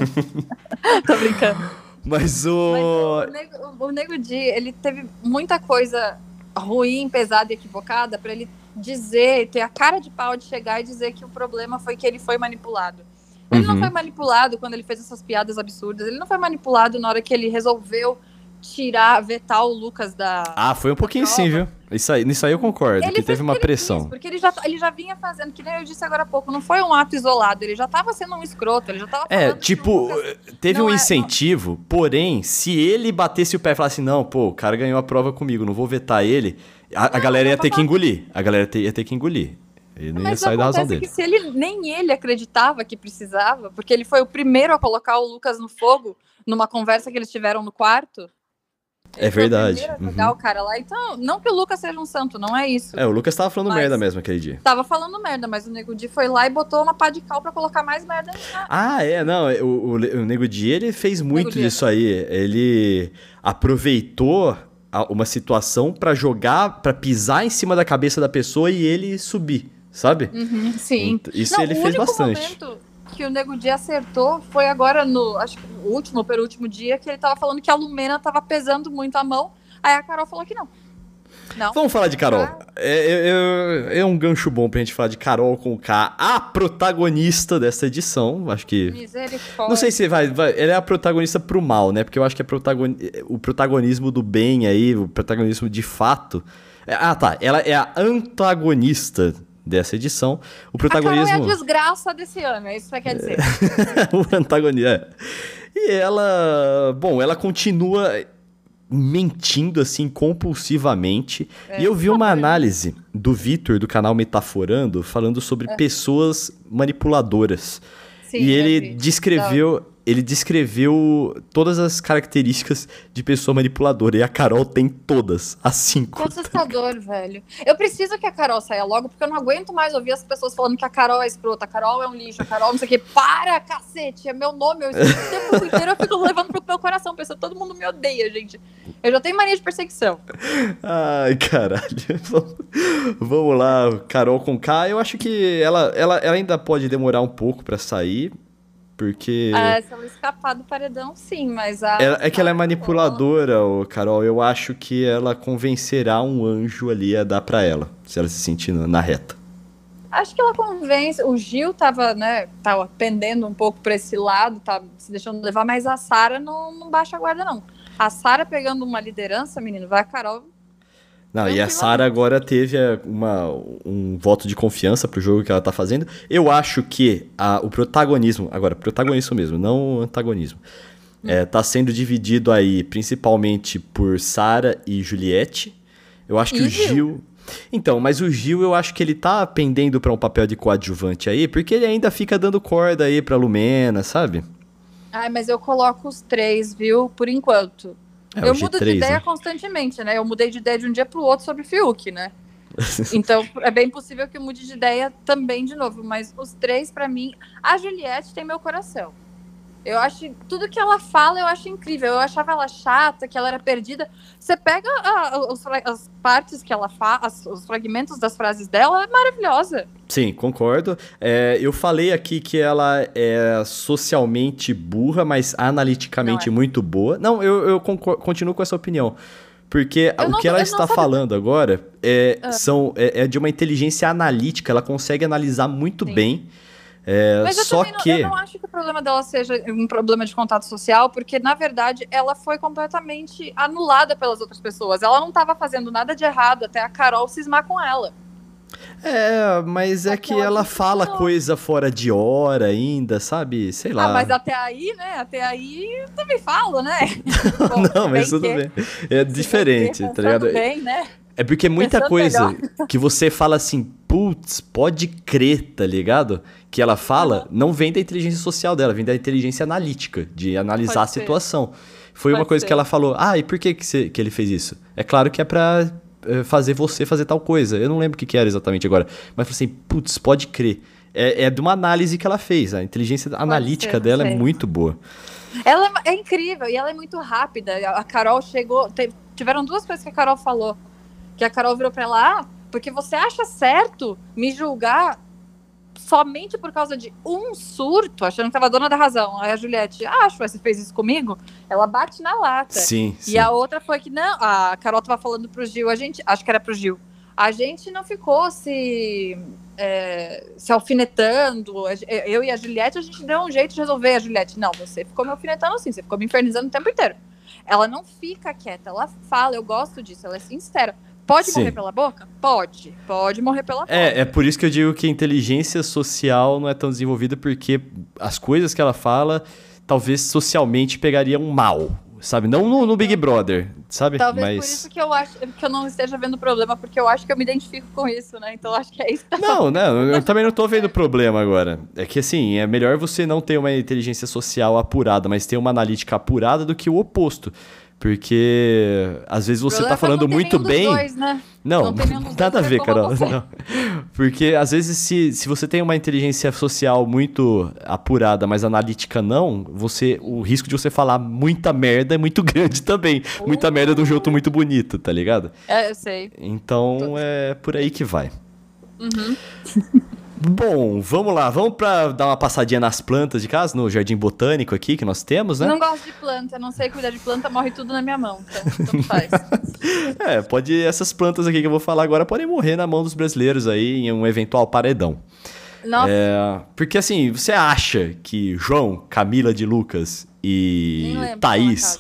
Tô brincando. Mas Mas o. o, Nego, o Nego Di, ele teve muita coisa ruim, pesada e equivocada pra ele dizer, ter a cara de pau de chegar e dizer que o problema foi que ele foi manipulado. Ele não Uhum. foi manipulado quando ele fez essas piadas absurdas. Ele não foi manipulado na hora que ele resolveu tirar, vetar o Lucas da. Ah, foi um pouquinho sim, viu? Isso aí, nisso aí eu concordo, Ele que teve uma ele pressão. quis, porque ele já, ele já vinha fazendo, que nem eu disse agora há pouco, não foi um ato isolado, ele já tava sendo um escroto, ele já tava É, que tipo, Lucas- teve não um é- não- incentivo, porém, se ele batesse o pé e falasse, não, pô, o cara ganhou a prova comigo, não vou vetar ele, a, a Não, galera ia não ter que engolir. A galera ia ter que engolir. Ele não ia Mas sair da razão dele. que se ele nem ele acreditava que precisava, porque ele foi o primeiro a colocar o Lucas no fogo numa conversa que eles tiveram no quarto. É Ele foi verdade, jogar uhum. o cara lá. Então, não que o Lucas seja um santo, não é isso. É, o Lucas tava falando Mas- merda mesmo aquele dia. Tava falando merda, mas o Nego Di foi lá e botou uma pá de cal pra colocar mais merda na... Ah, é, não, o, o, o Nego Di, ele fez muito Di. disso aí. Ele aproveitou uma situação pra jogar, pra pisar em cima da cabeça da pessoa e ele subir, sabe? Uhum, sim. Isso Não, ele fez bastante. momento que o Nego Di acertou foi agora no, acho que o último ou penúltimo dia, que ele tava falando que a Lumena tava pesando muito a mão. Aí a Carol falou que não. Não. Vamos falar de Carol. Ah. É, é- é um gancho bom pra gente falar de Carol com K, a protagonista dessa edição. Acho que. Misericórdia. Não sei se vai, vai. Ela é a protagonista pro mal, né? Porque eu acho que é protagoni- o protagonismo do bem aí, o protagonismo de fato. é- Ah, tá. Ela é a antagonista dessa edição. O A Carol protagonismo. é a desgraça desse ano, é isso que você quer dizer. o antagonista. é. E ela. Bom, ela continua mentindo assim compulsivamente. É, e eu vi uma tá análise do Vitor, do canal Metaforando, falando sobre pessoas manipuladoras. É. Sim, e ele descreveu. Ele descreveu todas as características de pessoa manipuladora. E a Carol tem todas, as cinco. Que assustador, velho. Eu preciso que a Carol saia logo, porque eu não aguento mais ouvir as pessoas falando que a Carol é escrota, a Carol é um lixo, a Carol não sei o quê. Para, cacete, é meu nome. Eu o tempo inteiro, eu fico levando pro meu coração, pensando todo mundo me odeia, gente. Eu já tenho mania de perseguição. Ai, caralho. Vamos lá, Carol com K. Eu acho que ela, ela, ela ainda pode demorar um pouco pra sair, porque. Ah, se ela escapar do paredão, sim, mas a. Ela- é que ela é a- manipuladora, Carol. Eu acho que ela convencerá um anjo ali a dar pra ela, se ela se sentir na, reta. Acho que ela convence. O Gil tava, né, tava pendendo um pouco pra esse lado, tá se deixando levar, mas a Sara não, não baixa a guarda, não. A Sara pegando uma liderança, menino, vai a Carol. Não, e a. Sarah agora teve é, uma, um voto de confiança pro jogo que ela tá fazendo. Eu acho que a- o protagonismo, agora, protagonismo mesmo, não o antagonismo, é, tá sendo dividido aí principalmente por Sarah e Juliette. Eu acho que E o Gil. Gil. Então, mas o Gil eu acho que ele tá pendendo pra um papel de coadjuvante aí, porque ele ainda fica dando corda aí pra Lumena, sabe? Ai, mas eu coloco os três, viu, por enquanto. É, eu o mudo G3, de ideia né? constantemente, né? Eu mudei de ideia de um dia pro outro sobre o Fiuk, né? Então, é bem possível que eu mude de ideia também de novo. Mas os três, pra mim, a Juliette tem meu coração. Eu acho tudo que ela fala, eu acho incrível. Eu achava ela chata, que ela era perdida. Você pega a- a- os as partes que ela faz, os fragmentos das frases dela, ela é maravilhosa. Sim, concordo. É, eu falei aqui que ela é socialmente burra, mas analiticamente é. muito boa. Não, eu, eu concor- continuo com essa opinião. Porque o que ela está falando agora é, Ah. são, é, é de uma inteligência analítica, ela consegue analisar muito Sim. bem. É, Mas eu só também não, que. eu não acho que o problema dela seja um problema de contato social, porque, na verdade, ela foi completamente anulada pelas outras pessoas. Ela não estava fazendo nada de errado até a Carol cismar com ela. É, mas é que que ela fala coisa fora de hora ainda, sabe? Sei lá. Ah, mas até aí, né? Até aí eu também falo, né? não, mas tudo bem. É diferente, tá ligado? Tudo bem, né? É porque muita Pensando coisa que você fala assim, putz, pode crer, tá ligado? Que ela fala, não vem da inteligência social dela, vem da inteligência analítica, de analisar Pode a ser. situação. Foi uma Pode coisa ser. que ela falou, ah, e por que, que, você- que ele fez isso? É claro que é pra eh, fazer você fazer tal coisa. Eu não lembro o que, que era exatamente agora. Mas falei assim, putz, pode crer. É, é de uma análise que ela fez. A inteligência analítica ser, dela é muito boa. Ela é- é incrível e ela é muito rápida. A Carol chegou. tiveram duas coisas que a Carol falou. Que a Carol virou pra ela, ah, porque você acha certo me julgar somente por causa de um surto, achando que tava dona da razão. Aí a Juliette, acho, você fez isso comigo? Ela bate na lata. Sim, sim. E a outra foi que, não, a Carol tava falando pro Gil, a gente, acho que era pro Gil, a gente não ficou se é, se alfinetando. Eu e a Juliette, a gente deu um jeito de resolver. A Juliette, não, você ficou me alfinetando assim, você ficou me infernizando o tempo inteiro. Ela não fica quieta, ela fala, eu gosto disso, ela é sincera. Pode Sim. morrer pela boca? Pode. Pode morrer pela boca. É, é por isso que eu digo que a inteligência social não é tão desenvolvida, porque as coisas que ela fala, talvez socialmente pegariam mal sabe? Não no, no, Big Brother, sabe? Talvez Mas... por isso que eu acho que eu não esteja vendo problema, porque eu acho que eu me identifico com isso, né? Então acho que é isso. Que tá não, não, eu também não tô vendo problema agora. É que assim, é melhor você não ter uma inteligência social apurada, mas ter uma analítica apurada do que o oposto. Porque às vezes você tá é falando muito bem. Dois, né? Não, não nada a ver, Carol. Não. Porque às vezes, se, se você tem uma inteligência social muito apurada, mas analítica não, você o risco de você falar muita merda é muito grande também. Uh. Muita merda de um jeito muito bonito, tá ligado? É, eu sei. Então é por aí que vai. Uhum. Bom, vamos lá. Vamos para dar uma passadinha nas plantas de casa, no jardim botânico aqui que nós temos, né? Não gosto de planta, não sei cuidar de planta, morre tudo na minha mão. Então, faz. é, pode. Essas plantas aqui que eu vou falar agora podem morrer na mão dos brasileiros aí em um eventual paredão. Nossa. É, porque assim, você acha que João, Camila de Lucas e Thaís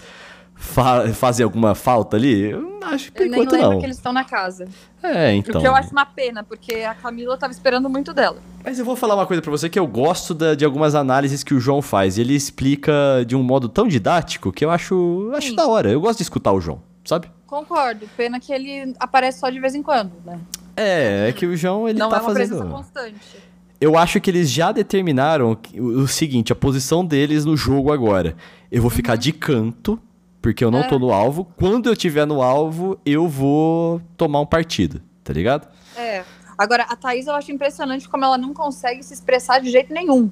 fa fazem alguma falta ali? Eu acho que por eu enquanto nem lembro não. que eles estão na casa. É, então. O que eu acho uma pena, porque a Camila tava esperando muito dela. Mas eu vou falar uma coisa para você que eu gosto da, de algumas análises que o João faz. Ele explica de um modo tão didático que eu acho, acho da hora. Eu gosto de escutar o João, sabe? Concordo. Pena que ele aparece só de vez em quando, né? É, é que o João ele não tá é uma fazendo. constante. Eu acho que eles já determinaram o seguinte, a posição deles no jogo agora. Eu vou ficar de canto porque eu não é. tô no alvo. Quando eu tiver no alvo, eu vou tomar um partido, tá ligado? É. Agora, a Thaís eu acho impressionante como ela não consegue se expressar de jeito nenhum.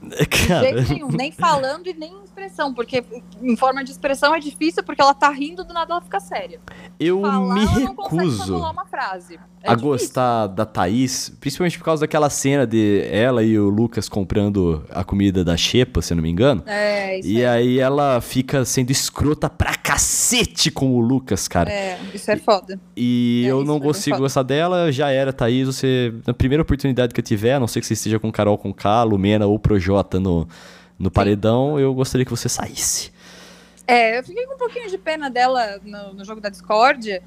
Cara... De jeito nenhum, nem falando e nem em expressão, porque em forma de expressão é difícil, porque ela tá rindo, do nada ela fica séria. Eu Falar, me recuso é a gostar da Thaís, principalmente por causa daquela cena de ela e o Lucas comprando a comida da Xepa, se eu não me engano. É, isso E aí ela fica sendo escrota pra cacete com o Lucas, cara. É, isso é foda. E é, eu não consigo gostar dela, já era, Thaís, você, na primeira oportunidade que eu tiver, a não ser que você esteja com Carol com K, Lumena ou Projota no, no paredão, eu gostaria que você saísse. É, eu fiquei com um pouquinho de pena dela no, no jogo da Discord,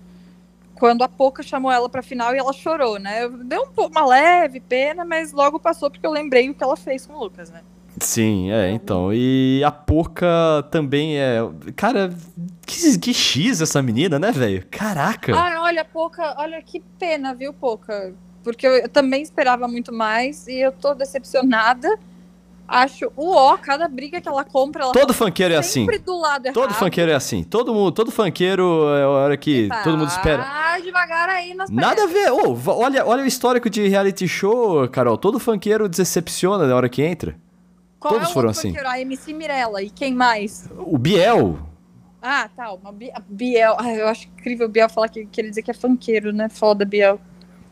quando a Poca chamou ela pra final e ela chorou, né? Deu um pouco uma leve pena, mas logo passou porque eu lembrei o que ela fez com o Lucas, né? Sim, é, então. E a Poca também é. Cara, que, que X essa menina, né, velho? Caraca! Ah, olha, Poca, olha que pena, viu, Poca? Porque eu, eu também esperava muito mais e eu tô decepcionada acho o ó, cada briga que ela compra, ela Todo tá funkeiro é assim. Do lado errado. Todo funkeiro é assim. Todo mundo, todo funkeiro é a hora que Epa, todo mundo espera. Ah, devagar aí nas Nada a ver. Oh, olha, olha o histórico de reality show, Carol. Todo funkeiro decepciona na hora que entra. Qual Todos é foram assim. A MC Mirella e quem mais? O Biel. Ah, tá. Uma Biel. Ah, eu acho incrível o Biel falar que quer dizer que é funkeiro, né? Foda, Biel.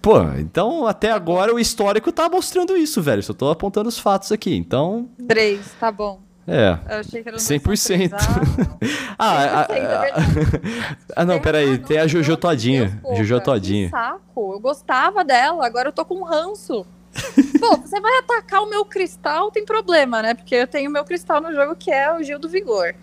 Pô, então até agora o histórico tá mostrando isso, velho. Só tô apontando os fatos aqui, então. Três, tá bom. É. Eu achei que era 100%. ah, a, a, ah, não, peraí. Tem a Jojo Todinha. Jojo Todinha. Que saco. Eu gostava dela, agora eu tô com um ranço. Pô, você vai atacar o meu cristal, tem problema, né? Porque eu tenho o meu cristal no jogo que é o Gil do Vigor.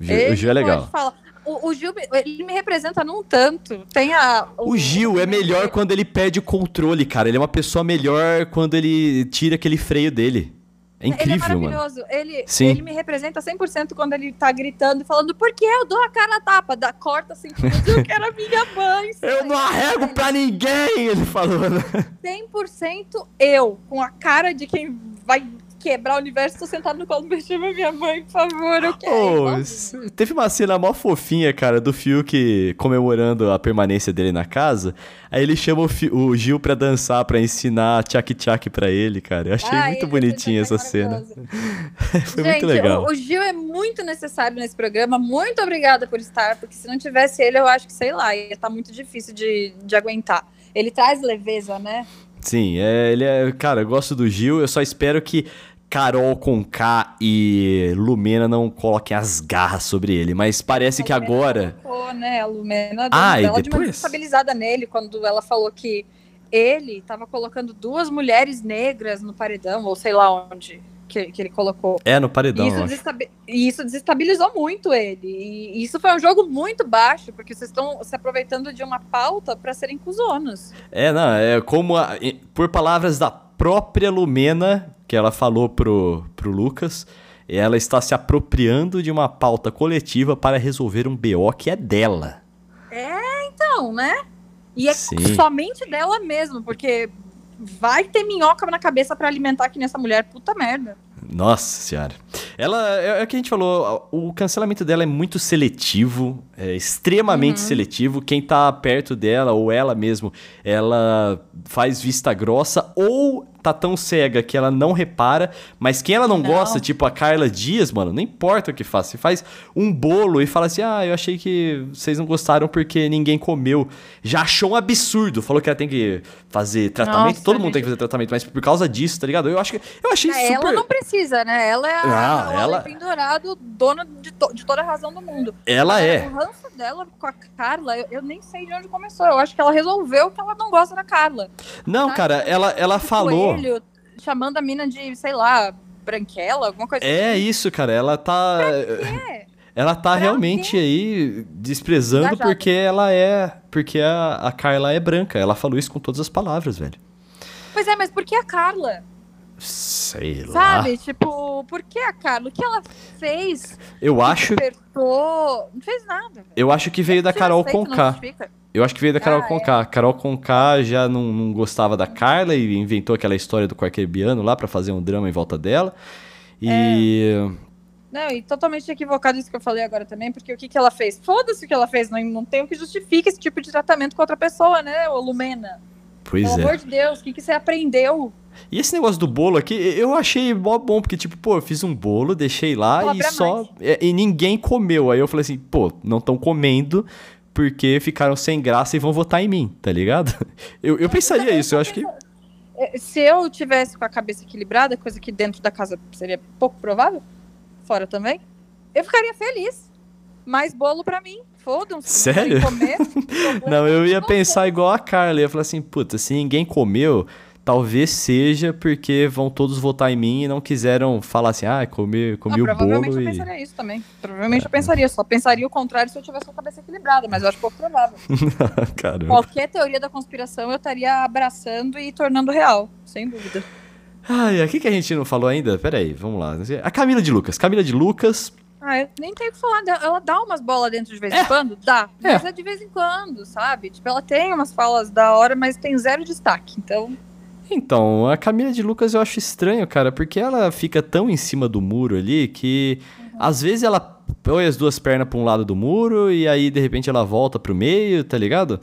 Gil, o Gil é legal. Falar, o, o, Gil, ele me representa num tanto. Tem a. O, o Gil é melhor quando ele pede o controle, cara. Ele é uma pessoa melhor quando ele tira aquele freio dele. É incrível, ele é maravilhoso. Mano. Ele, Sim. ele me representa 100% quando ele tá gritando e falando por que eu dou a cara a tapa? Da, corta assim, eu quero a minha mãe. eu não arrego pra ninguém, ele falou. Né? 100% eu, com a cara de quem vai quebrar o universo, tô sentado no colo do chama minha mãe, por favor, eu quero. Oh, teve uma cena mó fofinha, cara, do Fiuk comemorando a permanência dele na casa. Aí ele chama o, o Gil pra dançar, pra ensinar tchak-tchak pra ele, cara. Eu achei ah, muito bonitinha essa cena. Foi Gente, muito legal. O, o Gil é muito necessário nesse programa. Muito obrigada por estar, porque se não tivesse ele, eu acho que, sei lá, ia estar tá muito difícil de, de aguentar. Ele traz leveza, né? Sim, é, ele é. Cara, eu gosto do Gil, eu só espero que Carol com K e Lumena não coloquem as garras sobre ele, mas parece a que agora. Colocou, né? A Lumena ah, deu, depois? uma estabilizada nele quando ela falou que ele tava colocando duas mulheres negras no paredão, ou sei lá onde que, que ele colocou. É, no paredão. E isso, desestabi isso desestabilizou muito ele. E isso foi um jogo muito baixo, porque vocês estão se aproveitando de uma pauta para serem cuzonos. É, não, é como, a, por palavras da própria Lumena, que ela falou pro, pro Lucas, ela está se apropriando de uma pauta coletiva para resolver um BO que é dela. É, então, né? E é Sim. somente dela mesmo, porque vai ter minhoca na cabeça para alimentar aqui nessa mulher, puta merda. Nossa senhora. Ela, é, é o que a gente falou, o cancelamento dela é muito seletivo, é extremamente uhum. seletivo. Quem tá perto dela, ou ela mesmo, ela faz vista grossa, ou tá tão cega que ela não repara, mas quem ela não, não, gosta, tipo a Carla Dias, mano, não importa o que faça. Você faz um bolo e fala assim: ah, eu achei que vocês não gostaram porque ninguém comeu. Já achou um absurdo. Falou que ela tem que fazer tratamento. Nossa, Todo mundo gente... tem que fazer tratamento, mas por causa disso, tá ligado? Eu acho que. Eu achei é, super. Ela não precisa, né? Ela é a, ah, ela... pendurado, dona de, to de, toda a razão do mundo. Ela é. O ranço dela com a Carla, eu, eu, nem sei de onde começou. Eu acho que ela resolveu que ela não gosta da Carla. Não, tá? cara, ela, ela falou coelho, chamando a mina de, sei lá, branquela, alguma coisa É assim. isso, cara. Ela tá. Ela tá pra realmente quê? aí desprezando Engajada. porque ela é. Porque a, a Carla é branca. Ela falou isso com todas as palavras, velho. Pois é, mas por que a Carla? Sei lá. Sabe, tipo, por que a Carla? O que ela fez? Eu acho. Despertou? Não fez nada. Eu acho que veio da Carol Conká. Eu acho que veio da Carol ah, Conká. É. Carol Conká já não, não, gostava da Carla e inventou aquela história do Quarquebiano lá para fazer um drama em volta dela. E. É. Não, e totalmente equivocado isso que eu falei agora também, porque o que, que ela fez? Foda-se o que ela fez, não, não tem o que justifique esse tipo de tratamento com outra pessoa, né, ô Lumena? Pois Pelo é. amor de Deus, o que, que você aprendeu? E esse negócio do bolo aqui, eu achei mó bom, porque, tipo, pô, eu fiz um bolo, deixei lá e só. E, e ninguém comeu. Aí eu falei assim, pô, não estão comendo, porque ficaram sem graça e vão votar em mim, tá ligado? Eu, eu pensaria isso, eu acho que. É, se eu tivesse com a cabeça equilibrada, coisa que dentro da casa seria pouco provável, fora também, eu ficaria feliz. Mais bolo para mim, foda-se. Sério? Comer, não, eu ia pensar igual a Carla, eu ia falar assim, puta, se ninguém comeu, talvez seja porque vão todos votar em mim e não quiseram falar assim, ah, comi, comi não, o bolo. Provavelmente eu pensaria isso também. Provavelmente é. eu pensaria, só pensaria o contrário se eu tivesse a cabeça equilibrada, mas eu acho pouco provável. Caramba. Qualquer teoria da conspiração eu estaria abraçando e tornando real, sem dúvida. Ai, o que, que a gente não falou ainda? Peraí, vamos lá. A Camila de Lucas. Camila de Lucas. Ah, eu nem tenho o que falar. Ela dá umas bolas dentro de vez é. em quando? Dá. É. Mas é de vez em quando, sabe? Tipo, ela tem umas falas da hora, mas tem zero destaque. Então. Então, a Camila de Lucas eu acho estranho, cara, porque ela fica tão em cima do muro ali que uhum. às vezes ela põe as duas pernas para um lado do muro e aí de repente ela volta pro meio, tá ligado?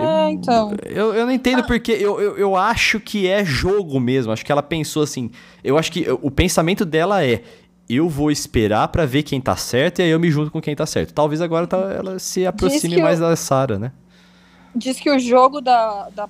É, eu, então. Eu, eu não entendo ah. porque eu, eu, eu acho que é jogo mesmo. Acho que ela pensou assim. Eu acho que o pensamento dela é: eu vou esperar para ver quem tá certo e aí eu me junto com quem tá certo. Talvez agora tá, ela se aproxime mais eu... da Sara, né? diz que o jogo da, da.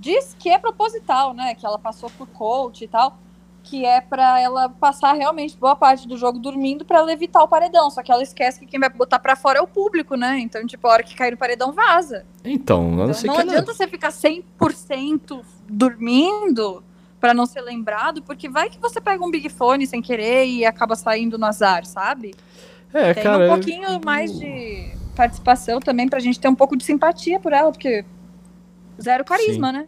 Diz que é proposital, né? Que ela passou por coach e tal. Que é para ela passar realmente boa parte do jogo dormindo para ela evitar o paredão. Só que ela esquece que quem vai botar para fora é o público, né? Então, tipo, a hora que cair no paredão, vaza. Então, não, então, não adianta ela... você ficar 100% dormindo para não ser lembrado, porque vai que você pega um Big Fone sem querer e acaba saindo no azar, sabe? É, Tem cara. um pouquinho mais de participação também pra gente ter um pouco de simpatia por ela, porque zero carisma, Sim. né?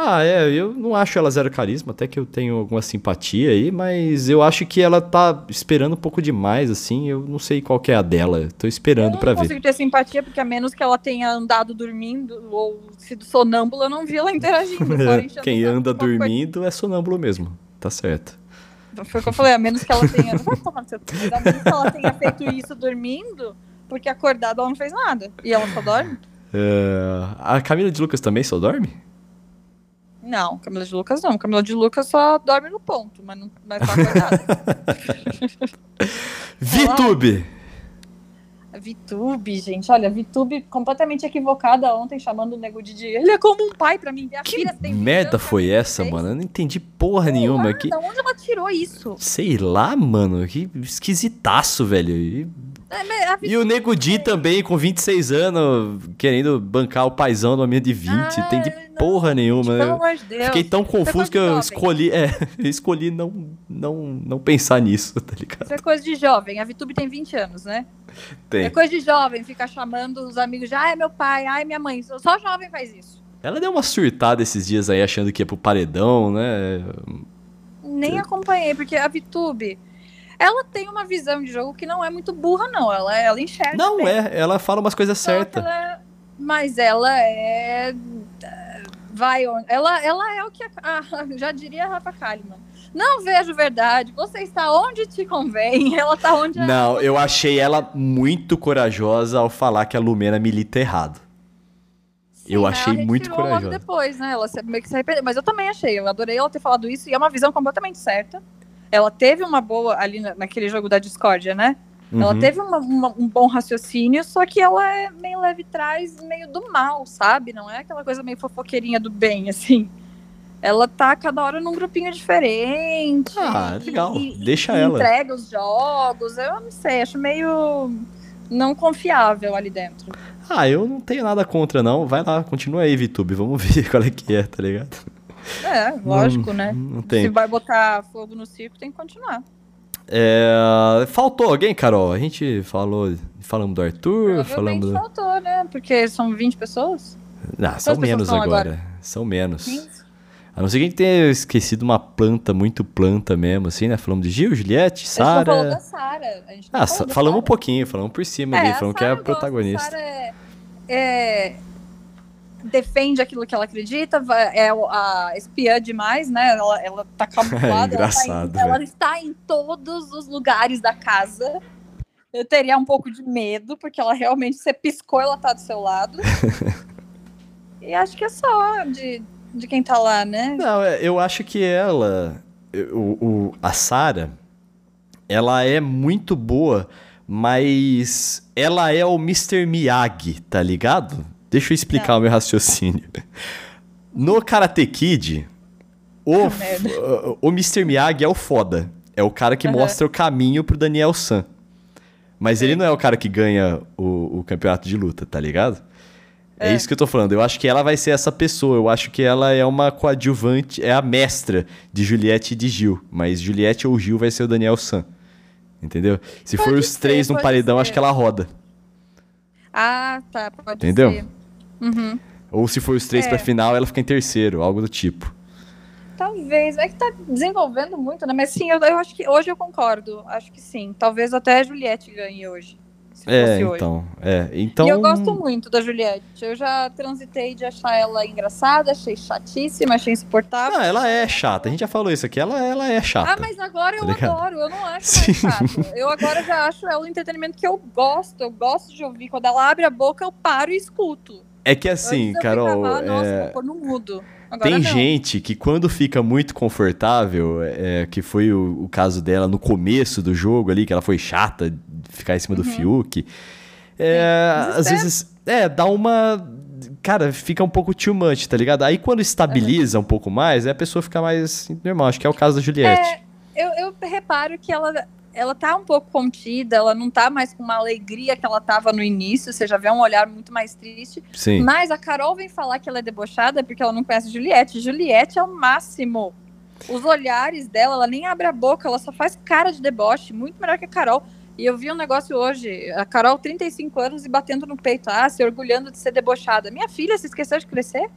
Ah, é, eu não acho ela zero carisma, até que eu tenho alguma simpatia aí, mas eu acho que ela tá esperando um pouco demais, assim, eu não sei qual é a dela, tô esperando para ver. Eu não consigo ter simpatia, porque a menos que ela tenha andado dormindo ou sido sonâmbula, eu não vi ela interagindo. Quem anda dormindo coisa. é sonâmbulo mesmo, tá certo. Foi o que eu falei, a menos que ela tenha... A menos que ela tenha feito isso dormindo porque acordada ela não fez nada. E ela só dorme? É... A Camila de Lucas também só dorme? Não, Camila de Lucas não. Camila de Lucas só dorme no ponto, mas não vai tá acordada. VTube! VTube, gente. Olha, VTube completamente equivocada ontem, chamando o Nego de Ele é como um pai pra mim. Minha que filha tem merda foi essa, mano? Eu não entendi porra Sei nenhuma. Lá, que... Da onde ela tirou isso? Sei lá, mano. Que esquisitaço, velho. E e o Nego Di também, com 26 anos, querendo bancar o paizão no momento de 20. Ah, tem de não, porra nenhuma. Gente, pelo amor de Deus. Fiquei tão confuso que eu jovem. escolhi. É, eu escolhi não, não, não pensar nisso, tá ligado? Isso é coisa de jovem. A Vitube tem 20 anos, né? Tem. É coisa de jovem, ficar chamando os amigos de ai, meu pai, ai, minha mãe. Só jovem faz isso. Ela deu uma surtada esses dias aí, achando que ia pro paredão, né? Nem acompanhei, porque a Vitube ela tem uma visão de jogo que não é muito burra, não. Ela, ela enxerga. Não bem. é, ela fala umas coisas certas. Ela, mas ela é. Vai, ela, ela é o que. A, já diria a Rafa Kalimann. Não vejo verdade. Você está onde te convém. Ela está onde. Não, eu achei ela muito corajosa ao falar que a Lumena milita errado. Sim, eu achei muito corajosa. Logo depois, né? Ela meio que se arrependeu. Mas eu também achei. Eu adorei ela ter falado isso. E é uma visão completamente certa. Ela teve uma boa ali naquele jogo da discórdia, né? Uhum. Ela teve uma, uma, um bom raciocínio, só que ela é meio leve trás, meio do mal, sabe? Não é aquela coisa meio fofoqueirinha do bem, assim. Ela tá cada hora num grupinho diferente. Ah, legal. E, Deixa e ela. Entrega os jogos. Eu não sei, acho meio não confiável ali dentro. Ah, eu não tenho nada contra, não. Vai lá, continua aí, VTube. Vamos ver qual é que é, tá ligado? É, lógico, não, né? Não tem. Se vai botar fogo no circo, tem que continuar. É, faltou alguém, Carol? A gente falou, falamos do Arthur, falamos. faltou, né? Porque são 20 pessoas. Não, são menos agora. agora. São menos. 15? A não ser que a gente tenha esquecido uma planta, muito planta mesmo, assim, né? Falamos de Gil, Juliette, Sara. A gente da Sara. Ah, falamos um pouquinho, falamos por cima é, ali, falamos que é a protagonista. Sara é, é defende aquilo que ela acredita, é a espiã demais, né? Ela, ela tá camuflada. É. Ela, tá em, ela está em todos os lugares da casa. Eu teria um pouco de medo, porque ela realmente, você piscou, ela tá do seu lado. e acho que é só de, de quem tá lá, né? Não, é, eu acho que ela, o, o a Sara, ela é muito boa, mas ela é o Mr. Miyagi, tá ligado? Deixa eu explicar tá. o meu raciocínio. No Karate Kid, o, o Mr. Miyagi é o foda. É o cara que uhum. mostra o caminho pro Daniel San. Mas é. ele não é o cara que ganha o, o campeonato de luta, tá ligado? É. é. isso que eu tô falando. Eu acho que ela vai ser essa pessoa. Eu acho que ela é uma coadjuvante, é a mestra de Juliette e de Gil. Mas Juliette ou Gil vai ser o Daniel San. Entendeu? Se pode for os ser, três no paredão, ser. acho que ela roda. Ah, tá. Pode Entendeu? ser. Uhum. Ou se for os três é. pra final, ela fica em terceiro, algo do tipo. Talvez, é que tá desenvolvendo muito, né? Mas sim, eu, eu acho que hoje eu concordo. Acho que sim. Talvez até a Juliette ganhe hoje. É, então, é, então. E eu gosto muito da Juliette. Eu já transitei de achar ela engraçada, achei chatíssima, achei insuportável. Não, ela é chata. A gente já falou isso aqui. Ela, ela é chata. Ah, mas agora eu tá adoro. Eu não acho Sim. mais chata. Eu agora já acho ela um entretenimento que eu gosto. Eu gosto de ouvir. Quando ela abre a boca, eu paro e escuto. É que assim, Carol. Ficava, Nossa, é... vou no mudo. Agora Tem não. gente que quando fica muito confortável, é, que foi o, o, caso dela no começo do jogo ali, que ela foi chata de ficar em cima uhum. do Fiuk. É, às vezes, é, dá uma. Cara, fica um pouco too much, tá ligado? Aí quando estabiliza uhum. um pouco mais, a pessoa fica mais normal. Acho que é o caso da Juliette. É, eu, eu reparo que ela ela tá um pouco contida, ela não tá mais com uma alegria que ela tava no início, você já vê um olhar muito mais triste. Sim. Mas a Carol vem falar que ela é debochada porque ela não conhece Juliette. Juliette é o máximo. Os olhares dela, ela nem abre a boca, ela só faz cara de deboche, muito melhor que a Carol. E eu vi um negócio hoje, a Carol, 35 anos e batendo no peito, ah, se orgulhando de ser debochada. Minha filha, se esqueceu de crescer?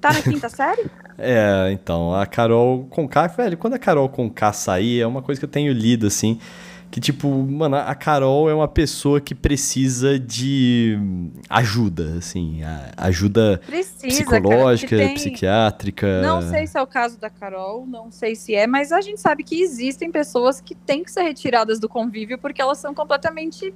Tá na quinta série? É, então, a Carol Conká, velho, quando a Carol Conká sair, é uma coisa que eu tenho lido, assim, que, tipo, mano, a Carol é uma pessoa que precisa de ajuda, assim, ajuda precisa, psicológica, cara, tem... psiquiátrica. Não sei se é o caso da Carol, não sei se é, mas a gente sabe que existem pessoas que têm que ser retiradas do convívio porque elas são completamente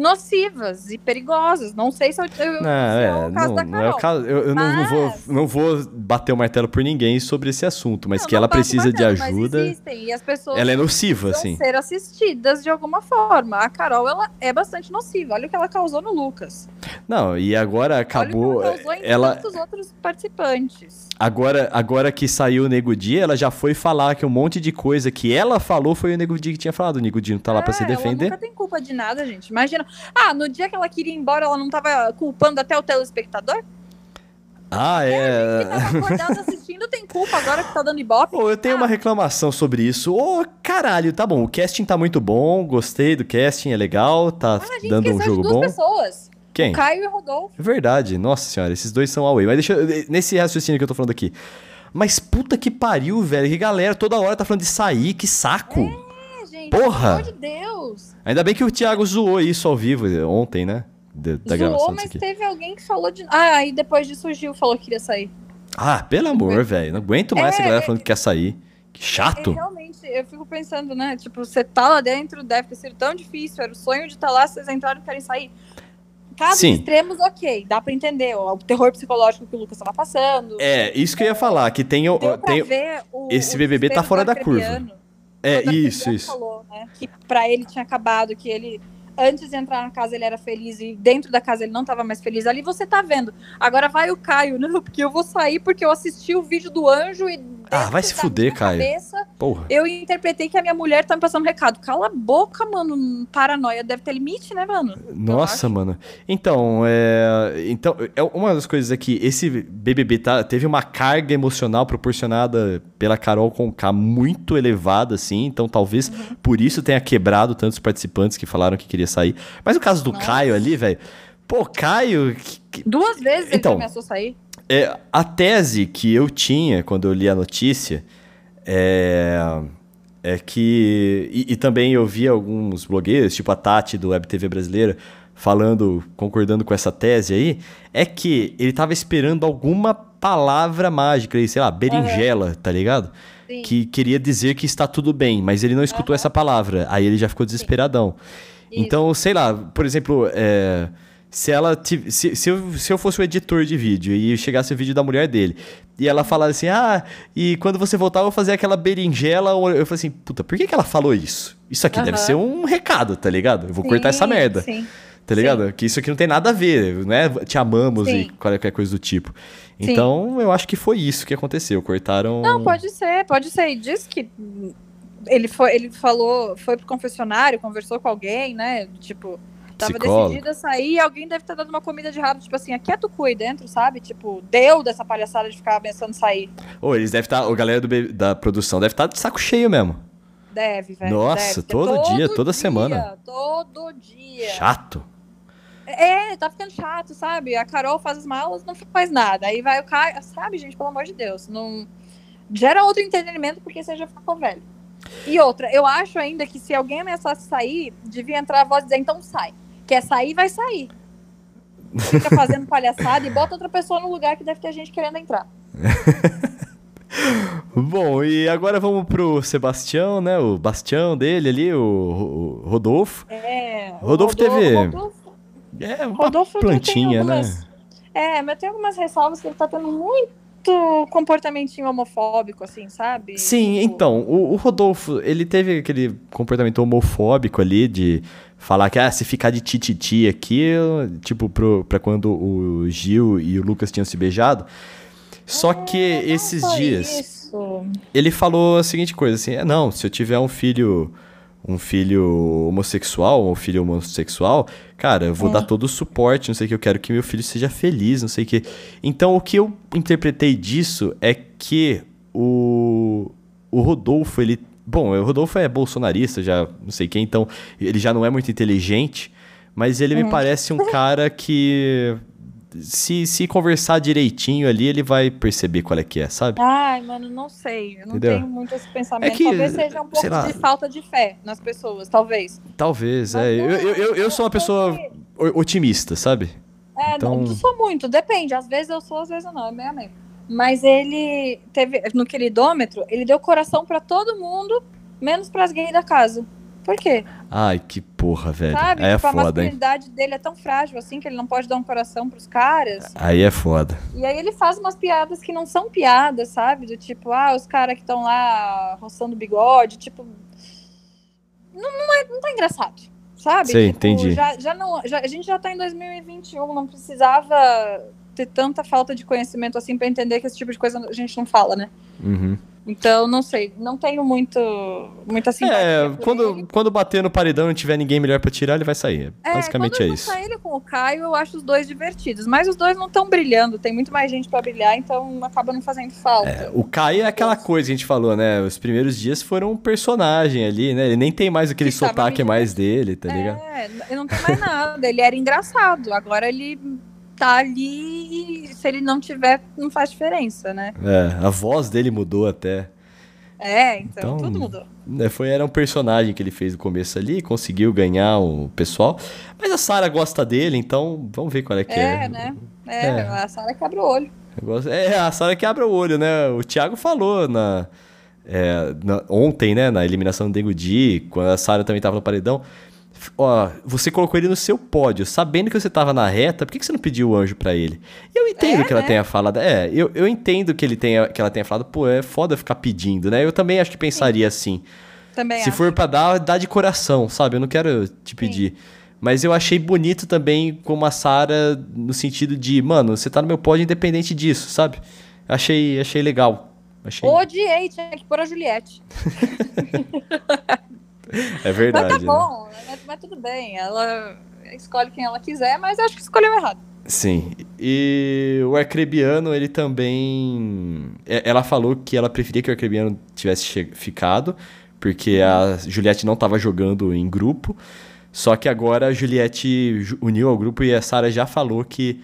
nocivas e perigosas. Não sei se, eu, eu, não, se é, é, o caso não, da não é Carol. o caso. Eu, eu não, não vou, Mas- não vou bater o martelo por ninguém sobre esse assunto, mas Não, que ela precisa de martelo, mas ajuda. existem, e as pessoas Ela é nociva, assim. ser assistidas de alguma forma. A Carol, ela é bastante nociva. Olha o que ela causou no Lucas. Não, e agora Olha acabou. o que ela causou em Ela, tantos outros participantes. Agora, agora que saiu o Nego Di, ela já foi falar que um monte de coisa que ela falou foi o Nego Di que tinha falado. O Nego Di não tá lá pra se É, Ela defender. nunca tem culpa de nada, gente. Imagina. Ah, no dia que ela queria ir embora, ela não tava culpando até o telespectador? Ah, Que é. tava acordado assistindo tem culpa agora que tá dando ibope. Pô, eu tenho uma reclamação sobre isso. Ô, caralho, tá bom. O casting tá muito bom, gostei do casting, é legal, tá Ah, a gente dando um jogo de duas bom. pessoas. Quem? O Caio e o Rodolfo. É verdade, nossa senhora, esses dois são away. Mas deixa eu, nesse raciocínio que eu tô falando aqui. Mas puta que pariu, velho. Que galera toda hora tá falando de sair, que saco. É, gente. Porra! Pelo amor de Deus. Ainda bem que o Thiago zoou isso ao vivo ontem, né? Da, Zoou, mas teve alguém que falou de. Ah, aí depois disso o Gil falou que queria sair. Ah, pelo amor, velho. Não aguento mais essa É, galera é, falando que quer sair. Que É, chato. realmente, eu fico pensando, né? Tipo, você tá lá dentro, deve ter sido tão difícil, era o sonho de estar lá, vocês entraram e querem sair. Casos Sim. extremos, ok, dá pra entender. O terror psicológico que o Lucas tava passando. É, isso que eu ia falar, que tem. o- Deu tem o, esse o BBB tá fora da curva. É, isso, isso. falou, né, que pra ele tinha acabado, que ele, antes de entrar na casa, ele era feliz e dentro da casa ele não tava mais feliz. Ali você tá vendo. Agora vai o Caio, não, porque eu vou sair porque eu assisti o vídeo do anjo e. Ah, vai se fuder, Caio. Cabeça, Porra. eu interpretei que a minha mulher tá me passando um recado. Cala a boca, mano. Paranoia deve ter limite, né, mano? Nossa, mano. Então, é, então, é uma das coisas é que esse BBB tá, teve uma carga emocional proporcionada pela Carol Conká muito elevada, assim. Então, talvez Uhum. por isso tenha quebrado tantos participantes que falaram que queria sair. Mas o caso do Nossa. Caio ali, velho. Pô, Caio. que- Duas vezes ele Então. ameaçou sair. É, a tese que eu tinha quando eu li a notícia é, é que. E, e também eu vi alguns blogueiros, tipo a Tati do Web TV Brasileira, falando, concordando com essa tese aí, é que ele tava esperando alguma palavra mágica, aí, sei lá, berinjela, tá ligado? Sim. Que queria dizer que está tudo bem, mas ele não escutou essa palavra. Aí ele já ficou desesperadão. Então, sei lá, por exemplo, é, se ela se, se, eu, se eu fosse o editor de vídeo e chegasse o vídeo da mulher dele e ela falasse assim, ah, e quando você voltar eu vou fazer aquela berinjela, eu falei assim, puta, por que, que ela falou isso? Isso aqui deve ser um recado, tá ligado? Eu vou cortar essa Sim, merda, Sim. tá ligado? Que isso aqui não tem nada a ver, né? Te amamos e Sim. qualquer coisa do tipo. Sim. Então, eu acho que foi isso que aconteceu. Cortaram. Não, pode ser, pode ser. E diz que ele foi, ele falou, foi pro confessionário, conversou com alguém, né? Tipo, tava Psicólogo. decidido a sair e alguém deve ter dado uma comida de rabo, tipo assim, aqui é tu cu aí dentro, sabe? Tipo, deu dessa palhaçada de ficar ameaçando sair. Ou eles devem estar. A galera do da produção deve estar de saco cheio mesmo. Deve, velho. Nossa, deve ter. todo dia, toda semana. Todo dia. Chato. É, tá ficando chato, sabe? A Carol faz as malas, não faz nada. Aí vai o Caio, sabe, gente, pelo amor de Deus. Não gera outro entretenimento porque você já ficou velho. E outra, eu acho ainda que se alguém ameaçasse sair, devia entrar a voz e dizer, então sai. Quer sair, vai sair. Fica fazendo palhaçada e bota outra pessoa no lugar que deve ter gente querendo entrar. Bom, e agora vamos pro Sebastião, né? O bastião dele ali, o, o Rodolfo. É. o Rodolfo TV. Rodolfo, É uma Rodolfo plantinha, né? algumas- É, mas tem algumas ressalvas que ele tá tendo muito comportamentinho homofóbico, assim, sabe? Sim, Tipo, então, o, o Rodolfo, ele teve aquele comportamento homofóbico ali de falar que, ah, se ficar de tititi aqui, eu- tipo, pro, pra quando o Gil e o Lucas tinham se beijado. Só que É, não esses dias, Isso. ele falou a seguinte coisa, assim, é, não, se eu tiver um filho, um filho homossexual, ou um filho homossexual, cara, eu vou É. dar todo o suporte, não sei o que, eu quero que meu filho seja feliz, não sei o que. Então, o que eu interpretei disso é que o, o Rodolfo, ele... Bom, o Rodolfo é bolsonarista, já não sei quem, então ele já não é muito inteligente, mas ele me Uhum. parece um cara que... Se, se conversar direitinho ali, ele vai perceber qual é que é, sabe? Ai, mano, não sei. Eu não Entendeu? tenho muito esse pensamento. É que, talvez seja um pouco lá. de falta de fé nas pessoas, talvez. Talvez, Mas é. não, Eu, eu, eu, sou uma pessoa otimista, sabe? É, Então- não, não sou muito, depende. Às vezes eu sou, às vezes eu não, é meio a meio. Mas ele teve, no queridômetro, ele deu coração pra todo mundo, menos pras gays da casa. Por quê? Ai, que porra, velho. Sabe? Aí é tipo, a foda, hein? masculinidade dele é tão frágil assim que ele não pode dar um coração pros caras. Aí é foda. E aí ele faz umas piadas que não são piadas, sabe? Do tipo, ah, os caras que estão lá roçando bigode, tipo. Não, não, é, não tá engraçado, sabe? Sei, Tipo, entendi. Já, já não, já, a gente já tá em 2021, não precisava ter tanta falta de conhecimento assim pra entender que esse tipo de coisa a gente não fala, né? Uhum. Então, não sei, não tenho muito, muita simpatia. É, quando, ele. quando bater no paredão e não tiver ninguém melhor pra tirar, ele vai sair. É, Basicamente é isso. ele com o Caio, eu acho os dois divertidos. Mas os dois não estão brilhando, tem muito mais gente pra brilhar, então acaba não fazendo falta. O Caio é aquela coisa que a gente falou, né? Os primeiros dias foram um personagem ali, né? Ele nem tem mais aquele Que sotaque mais dele, tá ligado? É, ele não tem mais nada. Ele era engraçado. Agora ele tá ali e se ele não tiver, não faz diferença, né? É, a voz dele mudou até. É, então, Então, tudo mudou. né, Foi, era um personagem que ele fez no começo ali, conseguiu ganhar o pessoal. Mas a Sarah gosta dele, então vamos ver qual é que é. É, né? É, É. a Sara quebra o olho. É, a Sarah que abre o olho, né? O Thiago falou na, é, na- ontem, né, na eliminação do Dengo Di, quando a Sarah também tava no paredão. Ó, você colocou ele no seu pódio, sabendo que você tava na reta, por que, que você não pediu o anjo pra ele? E eu entendo É, que ela né? tenha falado. É, eu, eu entendo que, ele tenha, que ela tenha falado, pô, é foda ficar pedindo, né? Eu também acho que pensaria assim. Também Se acho. for pra dar, dá de coração, sabe? Eu não quero te pedir. Mas eu achei bonito também como a Sarah, no sentido de, mano, você tá no meu pódio independente disso, sabe? Achei, achei legal. Achei... Odiei, tinha que pôr a Juliette. É verdade. mas tá né? bom, mas, mas tudo bem. Ela escolhe quem ela quiser, mas acho que escolheu errado. Sim. E o Arcrebiano, ele também. é, Ela falou que ela preferia que o Arcrebiano tivesse che- ficado, porque a Juliette não tava jogando em grupo. Só que agora a Juliette ju- uniu ao grupo e a Sarah já falou que,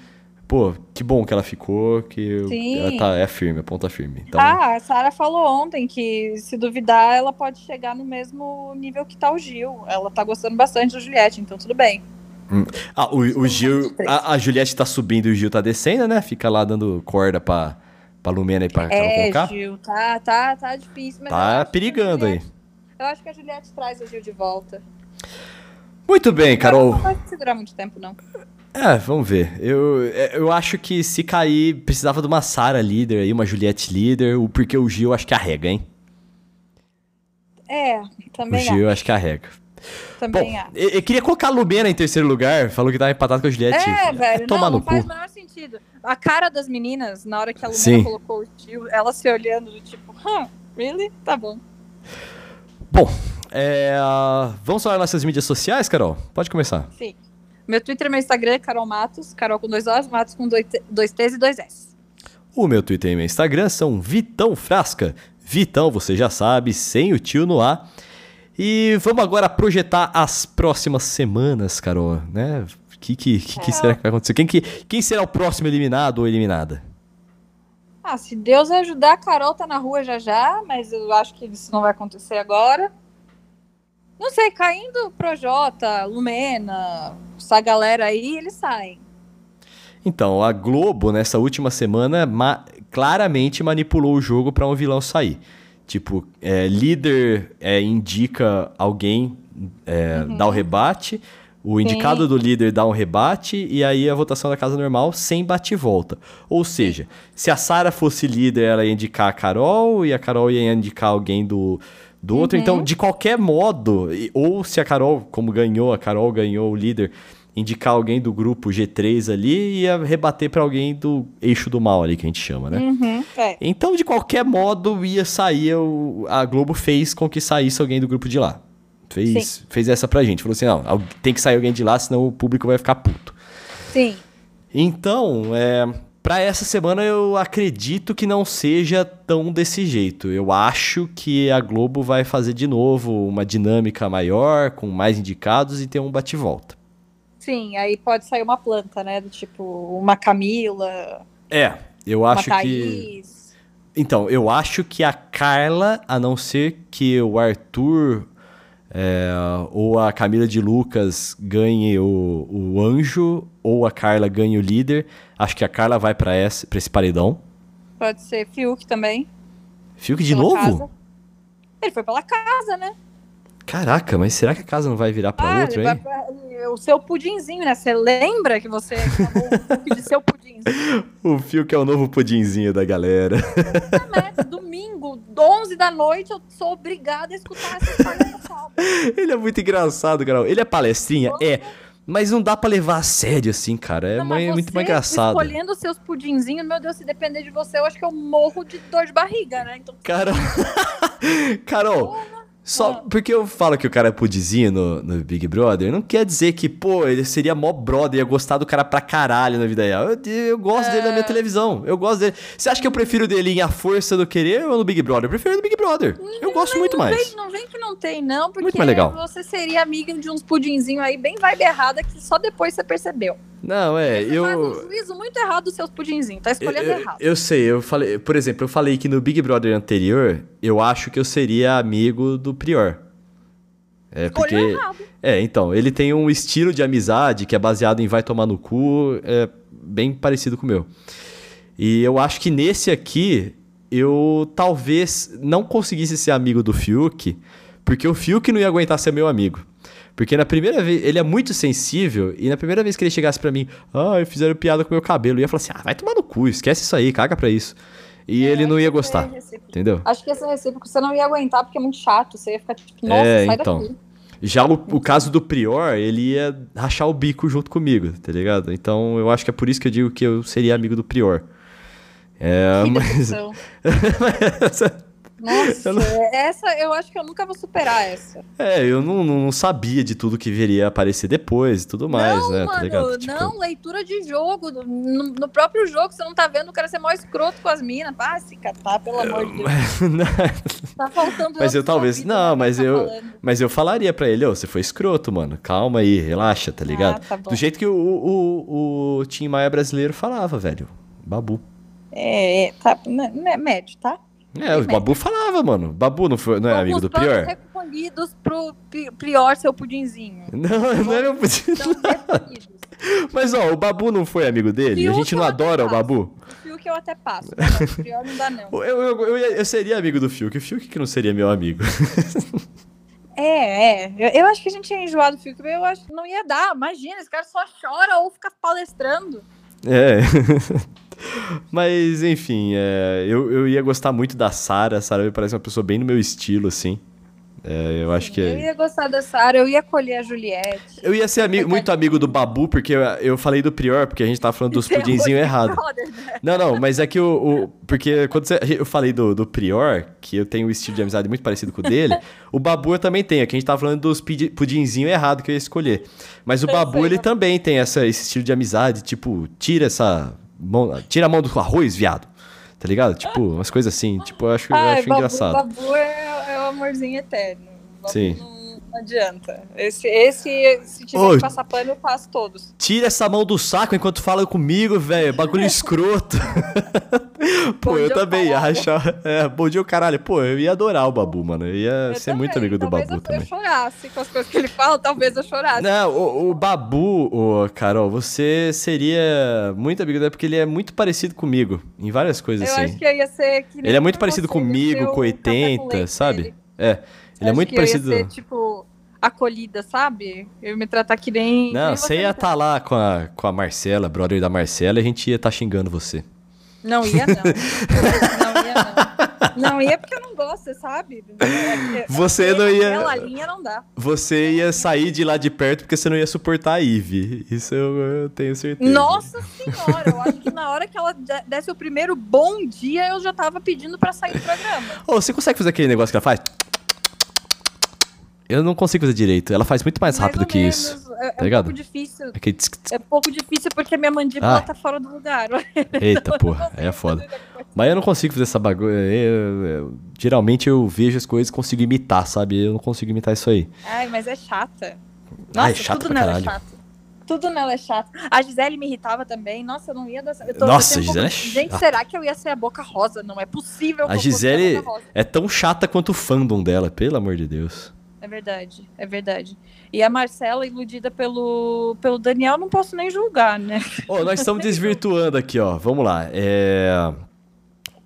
pô, que bom que ela ficou, que Sim. ela tá, é firme, a ponta firme. Então, Ah, a Sara falou ontem que, se duvidar, ela pode chegar no mesmo nível que tá o Gil. Ela tá gostando bastante da Juliette, então tudo bem. ah, o, o Gil, a, a Juliette tá subindo e o Gil tá descendo, né? Fica lá dando corda pra, pra Lumena e pra Carol É, Conká. Gil, tá, tá, tá difícil. Mas Tá perigando aí. Juliette- Eu acho que a Juliette traz o Gil de volta. Muito bem, Carol. Não vai segurar muito tempo, não. É, vamos ver. Eu, é, eu acho que se cair, precisava de uma Sarah líder aí, uma Juliette líder, o porque o Gil acho que arrega, hein? É, O também Gil eu acho que arrega. acho. Bom, Também acho. eu, eu queria colocar a Lumena em terceiro lugar, falou que tava empatado com a Juliette. É, velho, Tomar não, no não faz cu. o menor sentido. A cara das meninas, na hora que a Lumena Sim. colocou o Gil, ela se olhando do tipo, huh, really? Tá bom. Bom, é, vamos falar nas nossas mídias sociais, Carol? Pode começar. Sim. Meu Twitter e meu Instagram é Carol Matos, Carol com dois Os, Matos com dois, dois T's e dois S. O meu Twitter e meu Instagram são Vitão Frasca. Vitão, você já sabe, sem o tio no ar. E vamos agora projetar as próximas semanas, Carol, né? O que, que, que, que É. será que vai acontecer? Quem, que, quem será o próximo eliminado ou eliminada? Ah, se Deus ajudar, a Carol tá na rua já já, mas eu acho que isso não vai acontecer agora. Não sei, caindo Projota, Lumena, essa galera aí, eles saem. Então, a Globo, nessa última semana, ma- claramente manipulou o jogo para um vilão sair. Tipo, é, líder é, indica alguém, é, dá o rebate, o indicado do líder dá um rebate, e aí a votação da casa normal sem bate e volta. Ou seja, se a Sara fosse líder, ela ia indicar a Carol, e a Carol ia indicar alguém do, do outro. Então, de qualquer modo, ou se a Carol, como ganhou, a Carol ganhou o líder, indicar alguém do grupo G3 ali, ia rebater para alguém do eixo do mal ali, que a gente chama, né? Uhum, é. Então, de qualquer modo, ia sair. A Globo fez com que saísse alguém do grupo de lá. Fez, fez essa pra gente. Falou assim: não, tem que sair alguém de lá, senão o público vai ficar puto. Sim. Então, é, para essa semana eu acredito que não seja tão desse jeito. Eu acho que a Globo vai fazer de novo uma dinâmica maior, com mais indicados e ter um bate-volta. Sim, aí pode sair uma planta, né? Do tipo, uma Camila, É, eu acho que. Thaís. Então, eu acho que a Carla, a não ser que o Arthur é, ou a Camila de Lucas ganhe o, o anjo, ou a Carla ganhe o líder, acho que a Carla vai pra esse, pra esse paredão. Pode ser Fiuk também. Fiuk de pela novo? casa. Ele foi pela casa, né? Caraca, mas será que a casa não vai virar pra Ah, outro, ele vai hein? pra- o seu pudinzinho, né? Você lembra que você chamou o Fiuk de seu pudinzinho? O Fio que é o novo pudinzinho da galera. Exatamente. Domingo, 11 da noite, eu sou obrigada a escutar essa palhaçada. Ele é muito engraçado, Carol. Ele é palestrinha? Nossa. É. Mas não dá pra levar a sério assim, cara. É Não, mãe- muito mais engraçado. Escolhendo os seus pudinzinhos, meu Deus, se depender de você, eu acho que eu morro de dor de barriga, né? Então, Carol. Carol, só Ah. porque eu falo que o cara é pudizinho no, no Big Brother, não quer dizer que, pô, ele seria mó brother, ia gostar do cara pra caralho na vida real. Eu, eu gosto dele na minha É. televisão. Eu gosto dele. Você acha que eu prefiro dele em A Força do Querer ou no Big Brother? Eu prefiro no Big Brother. Eu gosto muito não mais. Vem, não vem que não tem, não, porque Muito mais legal. você seria amiga de uns pudinzinhos aí, bem vibe errada, que só depois você percebeu. Não, é, Você faz um eu. juízo muito errado dos seus pudinzinhos, tá Eu, escolhendo eu- errado. eu sei, eu falei, por exemplo, eu falei que no Big Brother anterior, eu acho que eu seria amigo do Prior. É, porque. Errado. É, então, ele tem um estilo de amizade que é baseado em vai tomar no cu, é bem parecido com o meu. E eu acho que nesse aqui, eu talvez não conseguisse ser amigo do Fiuk, porque o Fiuk não ia aguentar ser meu amigo. Porque na primeira vez, ele é muito sensível, e na primeira vez que ele chegasse pra mim, ah, fizeram piada com o meu cabelo, eu ia falar assim, ah, vai tomar no cu, esquece isso aí, caga pra isso. E É, ele não ia gostar, é recíproco. entendeu? Acho que esse é recíproco você não ia aguentar porque é muito chato. Você ia ficar tipo, nossa, É, sai então. daqui. Já o, o caso do Prior, ele ia rachar o bico junto comigo, tá ligado? Então eu acho que é por isso que eu digo que eu seria amigo do Prior. É, Que mas. Nossa, essa eu acho que eu nunca vou superar essa. é, eu não, não sabia de tudo que viria a aparecer depois e tudo mais, não, né? mano, tá? Tipo, não, leitura de jogo. No, no próprio jogo, você não tá vendo o cara ser mó escroto com as minas. Ah, se catar, pelo amor de Deus. Tá faltando Mas eu talvez- vida, não, né, mas tá eu- falando. Mas eu falaria pra ele, ô, você foi escroto, mano. Calma aí, relaxa, tá ligado? Ah, tá. Do jeito que o, o, o Tim Maia brasileiro falava, velho. Babu. É, é, tá, né, né, médio, tá? É, o Babu falava, mano. Babu não, foi, não é Vamos amigo do Prior? recolhidos pro Pri- Prior, seu pudinzinho. Não, não é meu pudim. Estão recolhidos. Mas ó, o Babu não foi amigo dele? A gente não adora o. Babu? O Fiuk eu até passo. mas o Prior não dá, não. Eu, eu, eu, eu seria amigo do Fiuk. O Fiuk que não seria meu amigo. É, é. Eu, eu acho que a gente ia enjoar do Fiuk, eu acho que não ia dar. Imagina, esse cara só chora ou fica palestrando. É. Mas, enfim, é, eu, eu ia gostar muito da Sarah. A Sarah me parece uma pessoa bem no meu estilo, assim. É, eu acho que. Eu ia gostar da Sarah, eu ia colher a Juliette. Eu ia ser ami- muito amigo do Babu, porque eu, eu falei do Prior, porque a gente tava falando dos é pudinzinhos errado. brother, né? Não, não, mas é que o. porque quando você- eu falei do, do Prior, que eu tenho um estilo de amizade muito parecido com o dele, o Babu eu também tenho. Aqui a gente tava falando dos pudinzinhos errado que eu ia escolher. Mas o Eu Babu, sei, ele também tem essa, esse estilo de amizade, tipo, tira essa. Mão, tira a mão do arroz, viado. Tá ligado? Tipo, umas coisas assim. Tipo, eu acho, eu Ai, acho Babu, engraçado. Babu é, é amorzinho eterno. Babu Sim. Não adianta. Esse, esse se tiver Ô, que passar pano, eu passo todos. Tira essa mão do saco enquanto fala comigo, velho. Bagulho escroto. Pô, Bom eu também caralho. achar. É, bom dia, o caralho. Pô, eu ia adorar o Babu, mano. Eu ia Eu ser muito também. amigo do talvez Babu eu, também. eu chorasse com as coisas que ele fala, talvez eu chorasse. Não, o, o Babu, ô, Carol, você seria muito amigo dele porque ele é muito parecido comigo em várias coisas eu assim. acho que eu ia ser que Ele é muito parecido eu comigo, o com café com 80, leite sabe? dele. É. Ele é muito parecido. Eu ia ser, tipo, acolhida, sabe? Eu ia me tratar que nem. Não, nem você ia estar lá com a, com a Marcela, brother da Marcela, e a gente ia estar xingando você. Não ia, não. não ia, não. Não ia porque eu não gosto, sabe? Você não ia- Aquela linha não dá. Você ia sair de lá de perto porque você não ia suportar a Ivy. Isso eu, eu tenho certeza. Nossa senhora, eu acho que na hora que ela de- desse o primeiro bom dia, eu já tava pedindo pra sair do programa. Ô, você consegue fazer aquele negócio que ela faz? Eu não consigo fazer direito. Ela faz muito mais rápido que menos, isso. É, é tá um ligado? pouco difícil. Aquele tsk, tsk. É um pouco difícil porque minha mandíbula Ah. tá fora do lugar. Eita, porra. Aí é foda. Mas eu não consigo fazer essa bagulho. eu- eu- geralmente eu vejo as coisas e consigo imitar, sabe? Eu não consigo imitar isso aí. Ai, mas é chata. Ai, Nossa, chata tudo pra nela caralho. é chato. Tudo nela é chato. A Gisele me irritava também. Nossa, eu não ia dar. eu tô- Nossa, um Gisele é pouco- Gente, chata. será que eu ia ser a boca rosa? Não é possível. que A Gisele rosa. é tão chata quanto o fandom dela, pelo amor de Deus. É verdade, é verdade. E a Marcela, iludida pelo, pelo Daniel, não posso nem julgar, né? Ó, nós estamos desvirtuando aqui, ó. Vamos lá. É...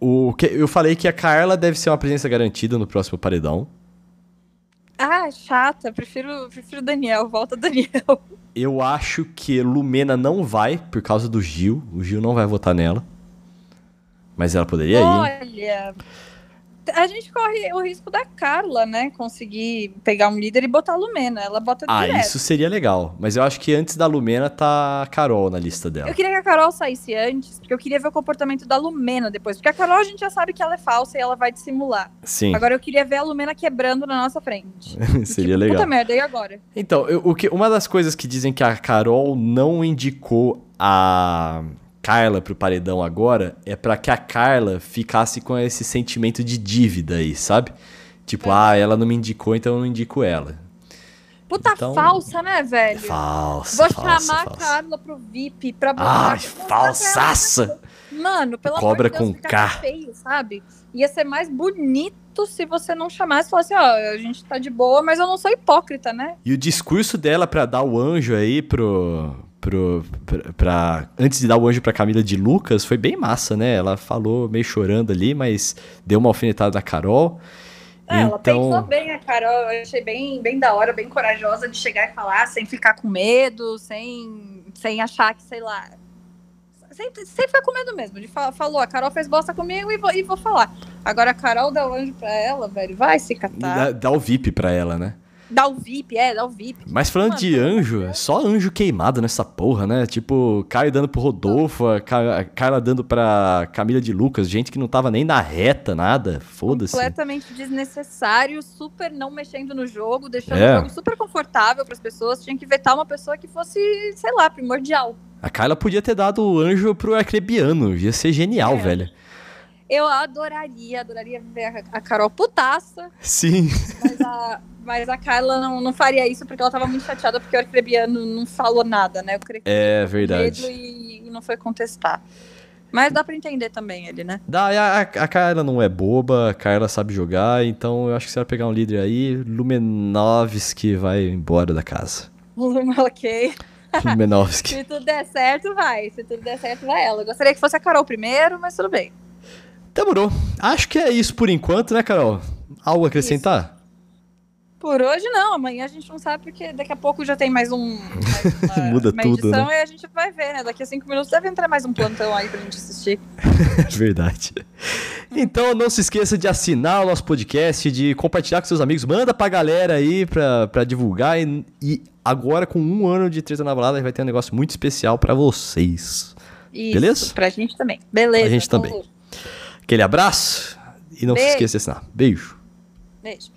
O que... Eu falei que a Carla deve ser uma presença garantida no próximo paredão. Ah, chata. Prefiro, prefiro Daniel. Volta Daniel. Eu acho que Lumena não vai por causa do Gil. O Gil não vai votar nela. Mas ela poderia ir. Olha, a gente corre o risco da Carla, né? Conseguir pegar um líder e botar a Lumena. Ela bota Ah, direto. isso seria legal. Mas eu acho que antes da Lumena tá a Carol na lista dela. Eu queria que a Carol saísse antes, porque eu queria ver o comportamento da Lumena depois. Porque a Carol a gente já sabe que ela é falsa e ela vai dissimular. Sim, Agora eu queria ver a Lumena quebrando na nossa frente. seria tipo, legal. Puta merda, e agora? Então, eu- o que, uma das coisas que dizem que a Carol não indicou a Carla pro paredão agora é pra que a Carla ficasse com esse sentimento de dívida aí, sabe? Tipo, ah, ela não me indicou, então eu não indico ela. Puta Então- falsa, né, velho? Falsa, Vou falsa, chamar a falsa. Carla pro VIP pra Ai, mostrar pra ela. falsaça! Mano, pelo Cobra amor de Deus, com K. feio, sabe? Ia ser mais bonito se você não chamasse e falasse, ó, a gente tá de boa, mas eu não sou hipócrita, né? E o discurso dela pra dar o anjo aí pro. Pro pra, pra- antes de dar o anjo pra Camila de Lucas foi bem massa, né? Ela falou meio chorando ali, mas deu uma alfinetada na Carol. É, Ela pensou então, bem, a Carol, eu achei bem, bem da hora, bem corajosa de chegar e falar sem ficar com medo, sem, sem achar que, sei lá. Sem, sem ficar com medo mesmo. De falar, falou, a Carol fez bosta comigo e vou, e vou falar. Agora a Carol dá o anjo pra ela, velho. Vai se dá, catar. dá o VIP pra ela, né? Dá o VIP, é, dá o VIP. Mas falando Mano, de anjo, é só anjo queimado nessa porra, né? Tipo, Caio dando pro Rodolfo, a Ca- a Carla dando pra Camila de Lucas, gente que não tava nem na reta, nada. Foda-se. Completamente desnecessário, super não mexendo no jogo, deixando É. o jogo super confortável para as pessoas. Tinha que vetar uma pessoa que fosse, sei lá, primordial. A Carla podia ter dado o anjo pro Arcrebiano, ia ser genial, É. velho. Eu adoraria, adoraria ver a, Carol putaça, Sim. mas a, mas a Carla não, não faria isso porque ela tava muito chateada porque o Arcrebiano não falou nada, né? Eu creio que É verdade. medo E, e não foi contestar. Mas dá pra entender também ele, né? Dá, a, a Carla não é boba, a Carla sabe jogar, então eu acho que se ela pegar um líder aí, Lumenovski vai embora da casa. ok. Lumenovski. Se tudo der certo, vai. Se tudo der certo, vai ela. Eu gostaria que fosse a Carol primeiro, mas tudo bem. Demorou. Acho que é isso por enquanto, né, Carol? Algo a acrescentar? Por hoje não, amanhã a gente não sabe porque daqui a pouco já tem mais um mais uma, Muda uma tudo, edição né? e a gente vai ver, né? Daqui a cinco minutos deve entrar mais um plantão aí pra gente assistir. Verdade. Então não se esqueça de assinar o nosso podcast, de compartilhar com seus amigos, manda pra galera aí pra, pra divulgar. E, e agora, com um ano de Treta na Balada, vai ter um negócio muito especial pra vocês. Isso, Beleza? Pra gente também. Beleza. Pra gente também. Aquele abraço e não se Beijo. esqueça de assinar. Beijo. Beijo.